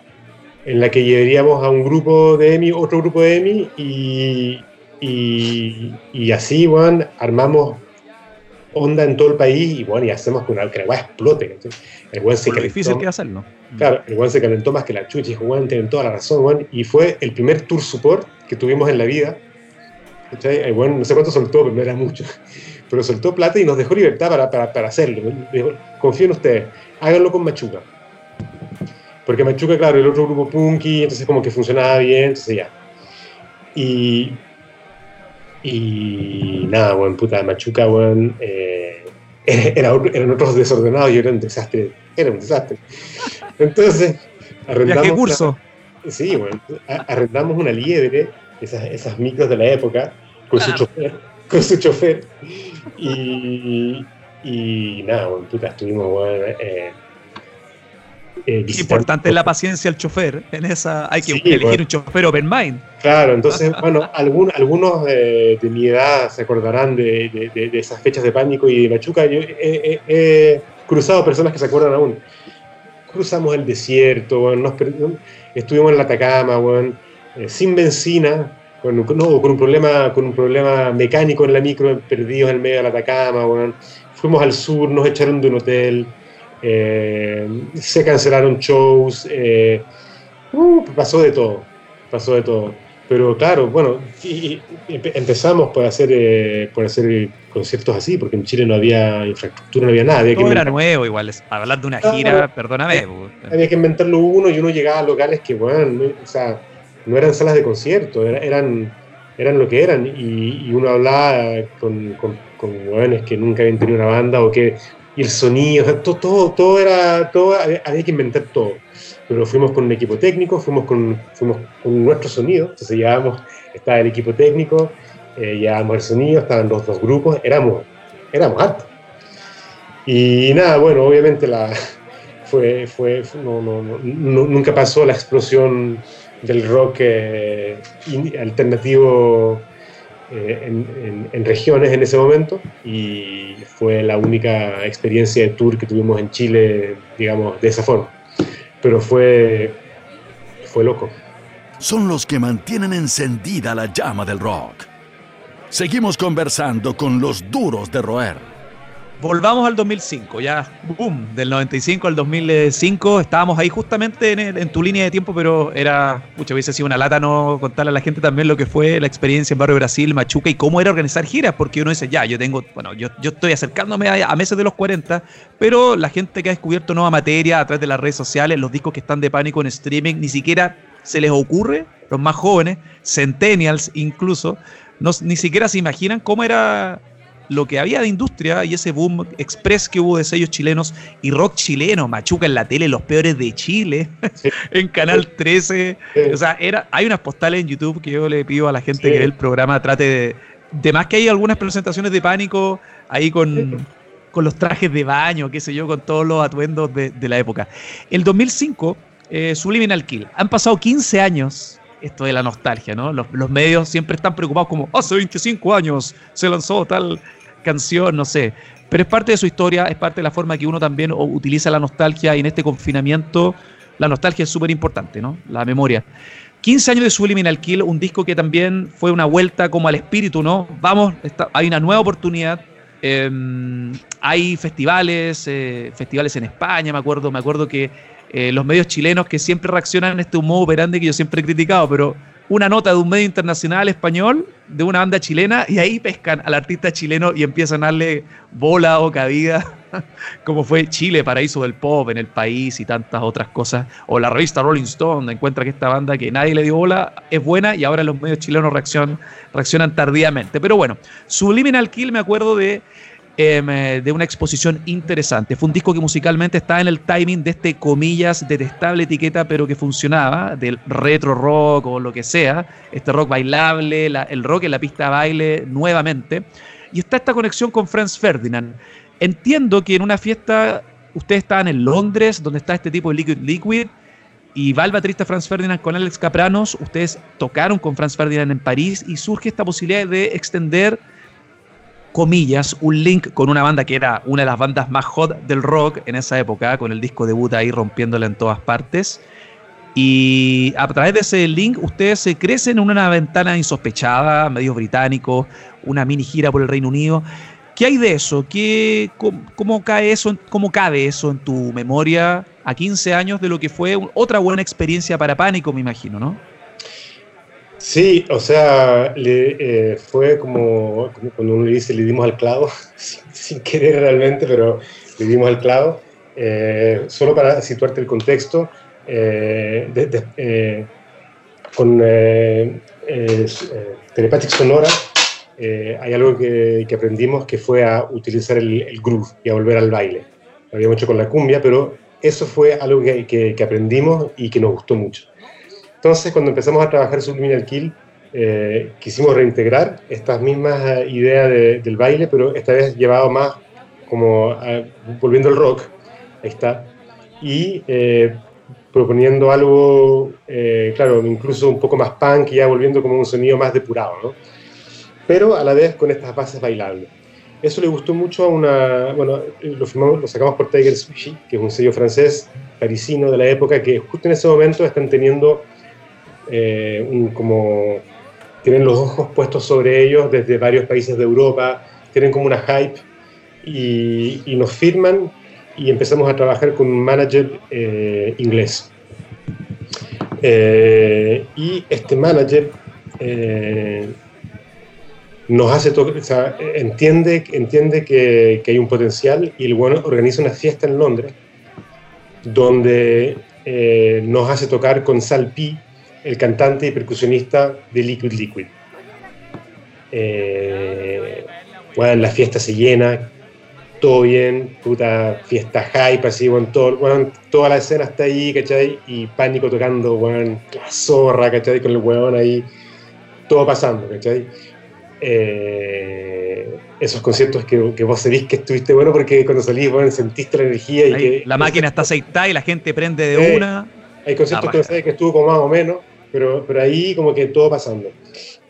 en la que llevaríamos a un grupo de EMI, otro grupo de EMI, y, y, y así, bueno, armamos onda en todo el país y bueno, y hacemos que, una, que la weá explote. El weón se calentó, difícil que hacerlo. Claro, el weón se calentó más que la chucha y dijo, weón, tienen toda la razón, weón. Y fue el primer tour support que tuvimos en la vida. El weón, no sé cuánto soltó, pero no era mucho. Pero soltó plata y nos dejó libertad para, para, para hacerlo. Dijo, confío en ustedes, háganlo con Machuca. Porque Machuca, claro, el otro grupo punky, entonces como que funcionaba bien, entonces ya. Y, y nada, weón, puta, Machuca, weón, eh, era, eran otros desordenados y era un desastre, era un desastre. Entonces, arrendamos... ¿Qué curso? Una, sí, weón, arrendamos una liebre, esas, esas micros de la época, con claro. su chofer, con su chofer, y, y nada, weón, puta, estuvimos, weón, eh, eh, Importante es la paciencia del chofer. En esa hay que sí, elegir bueno. un chofer open mind. Claro, entonces, bueno, algún, algunos de, de, mi edad se acordarán de, de, de, esas fechas de pánico y de Machuca. Yo he, he, he, cruzado personas que se acuerdan aún. Cruzamos el desierto, bueno, nos, estuvimos en la Atacama, bueno, eh, sin benzina, con, no, con, un problema, con un problema mecánico en la micro, perdidos en medio de la Atacama, fuimos al sur, nos echaron de un hotel. Eh, se cancelaron shows, eh, uh, pasó de todo, pasó de todo. Pero claro, bueno, y, y empezamos por hacer, eh, por hacer conciertos así, porque en Chile no había infraestructura, no había nada. Había todo que era nuevo, igual, hablar de una gira, ah, perdóname. Había que inventarlo uno y uno llegaba a locales que, bueno, no, o sea, no eran salas de concierto, eran, eran lo que eran. Y, y uno hablaba con, con, con jóvenes que nunca habían tenido una banda o que y el sonido, todo, todo, todo, era, todo había, había, que inventar todo. Pero fuimos con un equipo técnico, fuimos con, fuimos con nuestro sonido, entonces llevábamos, estaba el equipo técnico, eh, llevábamos el sonido, estaban los dos grupos, éramos, éramos hartos. Y nada, bueno, obviamente la, fue, fue, no, no, no, nunca pasó la explosión del rock eh, alternativo eh, en, en, en, regiones en ese momento y fue la única experiencia de tour que tuvimos en Chile, digamos, de esa forma. Pero fue, fue loco. Son los que mantienen encendida la llama del rock. Seguimos conversando con los duros de roer. Volvamos al 2005, ya, boom, del 95 al 2005, estábamos ahí justamente en, tu línea de tiempo, pero era, muchas veces sido una lata no contarle a la gente también lo que fue la experiencia en Barrio Brasil, Machuca y cómo era organizar giras, porque uno dice, ya, yo tengo, bueno, yo, yo estoy acercándome a, meses de los 40, pero la gente que ha descubierto nueva materia a través de las redes sociales, los discos que están de pánico en streaming, ni siquiera se les ocurre, los más jóvenes, centennials incluso, no, ni siquiera se imaginan cómo era lo que había de industria y ese boom express que hubo de sellos chilenos y rock chileno, Machuca en la tele, los peores de Chile, en Canal 13. O sea, era, hay unas postales en YouTube que yo le pido a la gente que ve el programa trate de. De más que hay algunas presentaciones de pánico ahí con, con los trajes de baño, qué sé yo, con todos los atuendos de, la época. El 2005, eh, Subliminal Kill. Han pasado 15 años esto de la nostalgia, ¿no? Los, los, medios siempre están preocupados como, hace 25 años se lanzó tal canción, no sé. Pero es parte de su historia, es parte de la forma que uno también utiliza la nostalgia y en este confinamiento la nostalgia es súper importante, ¿no? La memoria. 15 años de Subliminal Kill, un disco que también fue una vuelta como al espíritu, ¿no? Vamos, hay una nueva oportunidad. Em, hay festivales, eh, festivales en España, me acuerdo, me acuerdo que eh, los medios chilenos que siempre reaccionan a este modo operante que yo siempre he criticado, pero una nota de un medio internacional español, de una banda chilena, y ahí pescan al artista chileno y empiezan a darle bola o cabida, como fue Chile, paraíso del pop en el país y tantas otras cosas. O la revista Rolling Stone encuentra que esta banda que nadie le dio bola es buena y ahora los medios chilenos reaccionan, reaccionan tardíamente. Pero bueno, Subliminal Kill me acuerdo de eh, de una exposición interesante. Fue un disco que musicalmente estaba en el timing de este, comillas, detestable etiqueta, pero que funcionaba, del retro rock o lo que sea, este rock bailable, el rock en la pista de baile nuevamente. Y está esta conexión con Franz Ferdinand. Entiendo que en una fiesta, ustedes estaban en Londres, donde está este tipo de Liquid Liquid, y va el baterista Franz Ferdinand con Alex Capranos, ustedes tocaron con Franz Ferdinand en París y surge esta posibilidad de extender comillas, un link con una banda que era una de las bandas más hot del rock en esa época, con el disco debut ahí rompiéndola en todas partes. Y a través de ese link ustedes se crecen en una ventana insospechada, medios británicos, una mini gira por el Reino Unido. ¿Qué hay de eso? ¿Qué, cómo, cae eso? ¿Cómo cabe eso en tu memoria a 15 años de lo que fue otra buena experiencia para Pánico, me imagino, ¿no? Sí, o sea, le, eh, fue como, cuando uno le dice le dimos al clavo, sin, querer realmente, pero le dimos al clavo. Eh, solo para situarte el contexto, eh, con Telepathic Sonora hay algo que, aprendimos que fue a utilizar el, groove y a volver al baile. Lo habíamos hecho con la cumbia, pero eso fue algo que aprendimos y que nos gustó mucho. Entonces, cuando empezamos a trabajar Subliminal Kill, eh, quisimos reintegrar estas mismas eh, ideas del baile, pero esta vez llevado más como volviendo al rock, ahí está, y eh, proponiendo algo, claro, incluso un poco más punk, ya volviendo como un sonido más depurado, ¿no? Pero a la vez con estas bases bailables. Eso le gustó mucho a una, bueno, lo, lo sacamos por Tiger Sushi, que es un sello francés, parisino de la época, que justo en ese momento están teniendo eh, como tienen los ojos puestos sobre ellos desde varios países de Europa, tienen como una hype y, nos firman y empezamos a trabajar con un manager eh, inglés. Eh, y este manager nos hace o sea, entiende, entiende que, que, hay un potencial y el bueno organiza una fiesta en Londres donde nos hace tocar con Sal P, el cantante y percusionista de Liquid Liquid. Eh, bueno, la fiesta se llena, todo bien, puta fiesta hype, así, bueno, todo, bueno, toda la escena está ahí, ¿cachai? Y Pánico tocando, bueno, la zorra, ¿cachai? Con el weón ahí, todo pasando, ¿cachai? Eh, esos conciertos que, que, vos sabés que estuviste bueno porque cuando salís, bueno, sentiste la energía y que, La máquina está aceitada y la gente prende de una. Hay conciertos que sabés que estuvo como más o menos, pero, pero ahí como que todo pasando.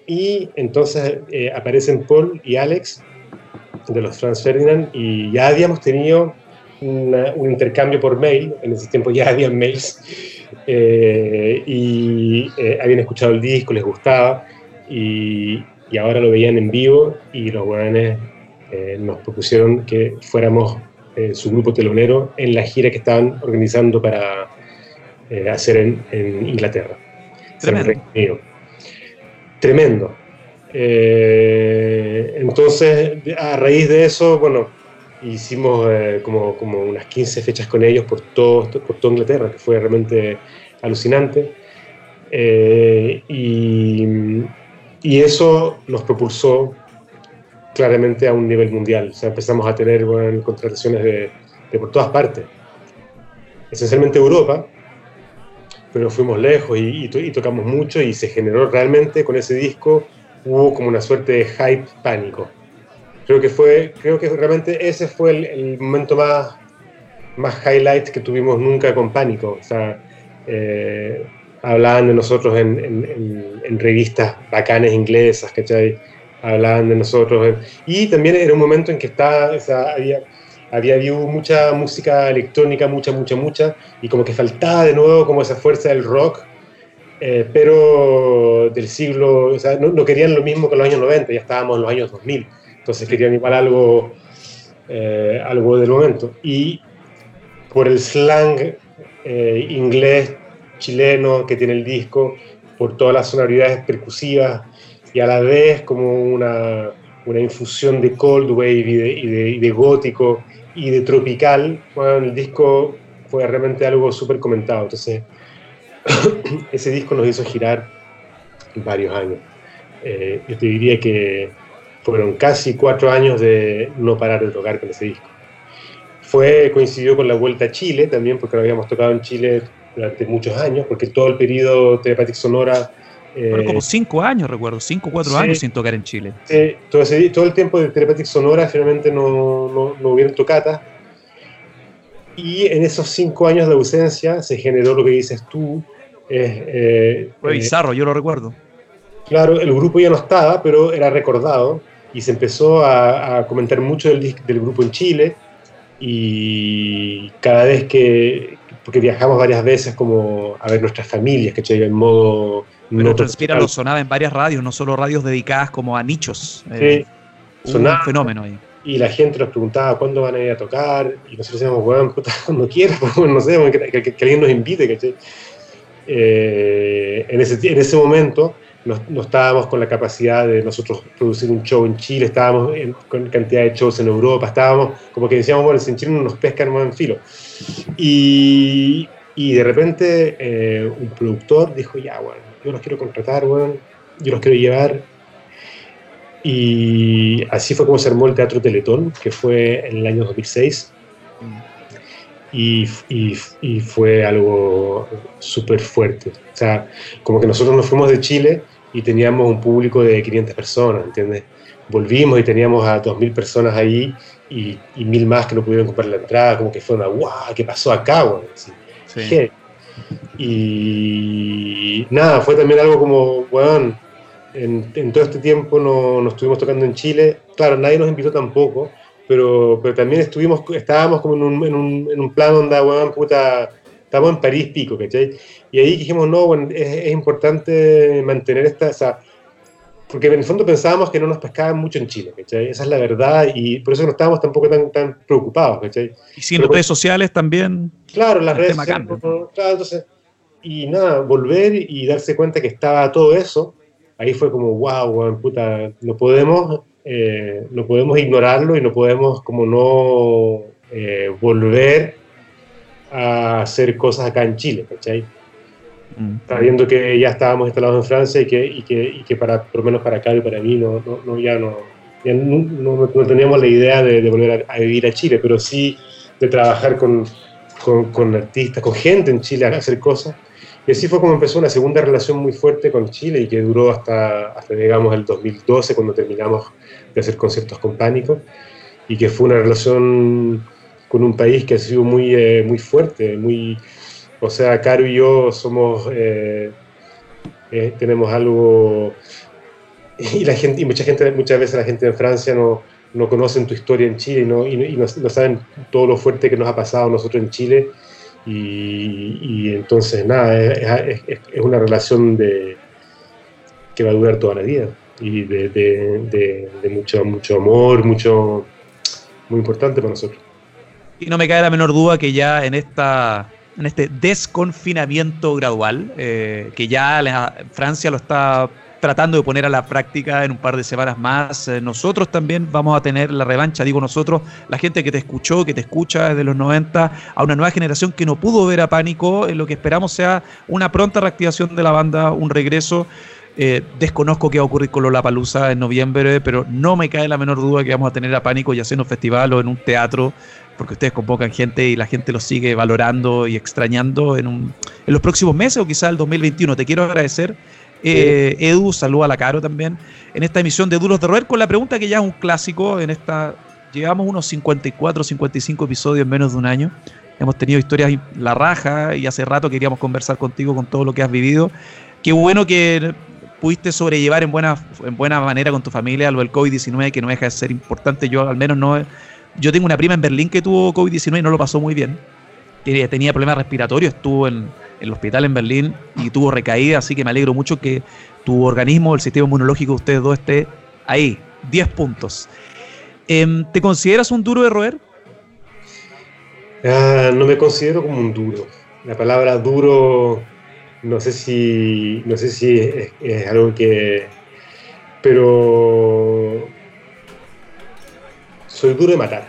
Y entonces eh, aparecen Paul y Alex de los Franz Ferdinand y ya habíamos tenido un intercambio por mail, en ese tiempo ya habían mails, eh, y eh, habían escuchado el disco, les gustaba, y, ahora lo veían en vivo y los weones eh, nos propusieron que fuéramos su grupo telonero en la gira que estaban organizando para hacer en, en Inglaterra. Tremendo. Tremendo. entonces, a raíz de eso, bueno, hicimos como, como unas 15 fechas con ellos por todo, por toda Inglaterra, que fue realmente alucinante. y, y eso nos propulsó claramente a un nivel mundial. O sea, empezamos a tener contrataciones de, por todas partes. Esencialmente Europa, pero fuimos lejos y, tocamos mucho y se generó realmente con ese disco, hubo como una suerte de hype pánico. Creo que fue, creo que realmente ese fue el, momento más, más highlight que tuvimos nunca con pánico. O sea, eh, hablaban de nosotros en, en, en, revistas bacanes inglesas, ¿cachai? hablaban de nosotros. Y también era un momento en que estaba, o sea, había, había habido mucha música electrónica, mucha, mucha, mucha, y como que faltaba de nuevo como esa fuerza del rock, eh, pero del siglo, o sea, no, querían lo mismo que los años 90, ya estábamos en los años 2000, entonces querían igual algo, eh, algo del momento. Y por el slang eh, inglés, chileno que tiene el disco, por todas las sonoridades percusivas, y a la vez como una, una infusión de cold wave y de, y de, gótico y de tropical, bueno, el disco fue realmente algo súper comentado. Entonces, ese disco nos hizo girar varios años. Eh, yo te diría que fueron casi cuatro años de no parar de tocar con ese disco. Fue, coincidió con la vuelta a Chile también, porque lo habíamos tocado en Chile durante muchos años, porque todo el periodo Telepathic Sonora como eh, cinco años, recuerdo, cinco o cuatro años sin tocar en Chile. Sí, todo, todo el tiempo de Telepathic Sonora finalmente no, no, no hubieron tocatas. Y en esos cinco años de ausencia se generó lo que dices tú. Eh, Fue bizarro, yo lo recuerdo. Claro, el grupo ya no estaba, pero era recordado y se empezó a, a comentar mucho del, del grupo en Chile y cada vez que, porque viajamos varias veces como a ver nuestras familias, que En modo pero Transpira lo sonaba en varias radios, no solo radios dedicadas como a nichos. Eh, sí, un fenómeno ahí. Y la gente nos preguntaba cuándo van a ir a tocar, y nosotros decíamos, bueno, puta, cuando quieras, no sé, que, alguien nos invite, ¿cachai? Eh, en, ese, en ese momento no, estábamos con la capacidad de nosotros producir un show en Chile, estábamos con cantidad de shows en Europa, estábamos como que decíamos, bueno, si en Chile no nos pescan más en filo. Y, y de repente eh, un productor dijo, ya, bueno, yo los quiero contratar, bueno, yo los quiero llevar. Y así fue como se armó el Teatro Teletón, que fue en el año 2006. Y, y, y fue algo súper fuerte. O sea, como que nosotros nos fuimos de Chile y teníamos un público de 500 personas, ¿entiendes? Volvimos y teníamos a 2.000 personas ahí y, y, mil más que no pudieron comprar la entrada, como que fue una, guau, ¿qué pasó acá? Bueno? sí. Y nada, fue también algo como, bueno, en, todo este tiempo no, nos estuvimos tocando en Chile. Claro, nadie nos invitó tampoco, pero, pero también estuvimos, estábamos como en un, en un, en un plan donde, weón, puta, estamos en París pico, ¿cachai? Y ahí dijimos, no, es, es importante mantener esta, o sea, porque en el fondo pensábamos que no nos pescaban mucho en Chile, ¿cachai? Esa es la verdad y por eso no estábamos tampoco tan, tan preocupados, ¿cachai? Y sin redes sociales también. Claro, las redes sociales. Claro, entonces, y nada, volver y darse cuenta que estaba todo eso, ahí fue como, wow, puta, no podemos, eh, no podemos ignorarlo y no podemos como no eh, volver a hacer cosas acá en Chile, ¿cachai? Mm. Sabiendo que ya estábamos instalados en Francia y que, y que, y que para, por lo menos para acá y para mí, no, no, ya, no, no, no, teníamos la idea de, volver a, vivir a Chile, pero sí de trabajar con, con, con artistas, con gente en Chile a hacer cosas. Y así fue como empezó una segunda relación muy fuerte con Chile y que duró hasta, hasta digamos, el 2012, cuando terminamos de hacer conciertos con Pánico, y que fue una relación con un país que ha sido muy, eh, muy fuerte, muy... O sea, Caro y yo somos... Eh, eh, tenemos algo... Y, la gente, y mucha gente, muchas veces la gente en Francia no, no conocen tu historia en Chile y no, y no, no saben todo lo fuerte que nos ha pasado a nosotros en Chile y, entonces, nada, es, una relación de, que va a durar toda la vida. y de, mucho, mucho amor, mucho, muy importante para nosotros. Y no me cae la menor duda que ya en esta en este desconfinamiento gradual, eh, que ya Francia lo está tratando de poner a la práctica en un par de semanas más. Eh, nosotros también vamos a tener la revancha, digo nosotros, la gente que te escuchó, que te escucha desde los 90, a una nueva generación que no pudo ver a Pánico, en lo que esperamos sea una pronta reactivación de la banda, un regreso. Eh, desconozco qué va a ocurrir con Lola Palusa en noviembre, pero no me cae la menor duda que vamos a tener a Pánico ya sea en un festival o en un teatro, porque ustedes convocan gente y la gente lo sigue valorando y extrañando en, un, en los próximos meses o quizás el 2021. Te quiero agradecer. Eh, Edu, saluda a la Caro también, en esta emisión de Duros de Roer, con la pregunta que ya es un clásico, en esta, llevamos unos 54, 55 episodios en menos de un año, hemos tenido historias la raja y hace rato queríamos conversar contigo con todo lo que has vivido. Qué bueno que pudiste sobrellevar en buena, en buena manera con tu familia lo del COVID-19, que no deja de ser importante, yo al menos no... Yo tengo una prima en Berlín que tuvo COVID-19 y no lo pasó muy bien. Tenía problemas respiratorios, estuvo en, el hospital en Berlín y tuvo recaída, así que me alegro mucho que tu organismo, el sistema inmunológico de ustedes dos esté ahí, 10 puntos. Em, ¿Te consideras un duro de roer? Ah, no me considero como un duro. La palabra duro no sé si, no sé si es, algo que... Pero soy duro de matar.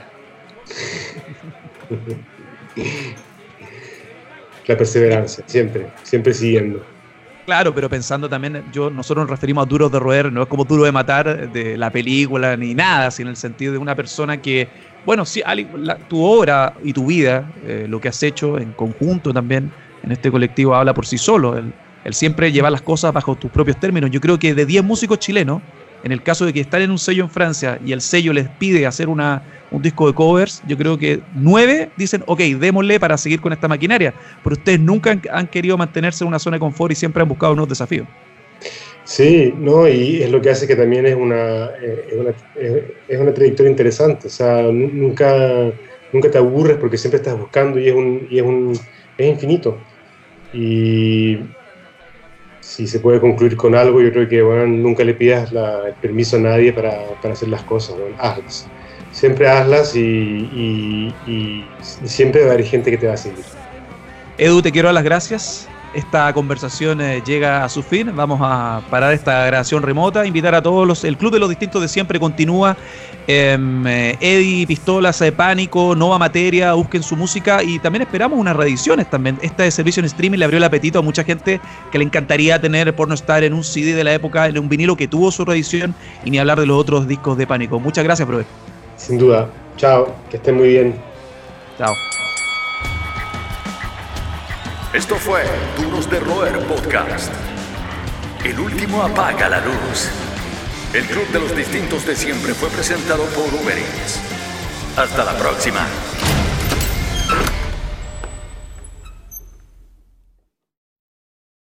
La perseverancia, siempre, siempre siguiendo. Claro, pero pensando también, yo nosotros nos referimos a duros de roer, no es como duro de matar de la película ni nada, sino en el sentido de una persona que, bueno, sí, tu obra y tu vida, eh, lo que has hecho en conjunto también en este colectivo habla por sí solo. El, el siempre llevar las cosas bajo tus propios términos. Yo creo que de 10 músicos chilenos, en el caso de que están en un sello en Francia y el sello les pide hacer una, un disco de covers, yo creo que nueve dicen, ok, démosle para seguir con esta maquinaria. Pero ustedes nunca han, querido mantenerse en una zona de confort y siempre han buscado nuevos desafíos. Sí, no, y es lo que hace que también es una, eh, es una, es una trayectoria interesante. O sea, nunca, nunca te aburres porque siempre estás buscando y es, un, y es, un, es infinito. Y si se puede concluir con algo, yo creo que bueno, nunca le pidas el permiso a nadie para, para hacer las cosas, hazlas. Siempre hazlas y, y, siempre va a haber gente que te va a seguir. Edu, te quiero dar las gracias esta conversación eh, llega a su fin. Vamos a parar esta grabación remota, invitar a todos los. El Club de los Distintos de siempre continúa. Em, eh, Eddie, Pistolas, de Pánico, Nova Materia, busquen su música y también esperamos unas reediciones también. Esta de servicio en streaming le abrió el apetito a mucha gente que le encantaría tener por no estar en un CD de la época, en un vinilo que tuvo su reedición y ni hablar de los otros discos de Pánico. Muchas gracias, profe. Sin duda. Chao, que estén muy bien. Chao. Esto fue Duros de Roer Podcast. El último apaga la luz. El Club de los Distintos de Siempre fue presentado por Uber Eats. Hasta la próxima.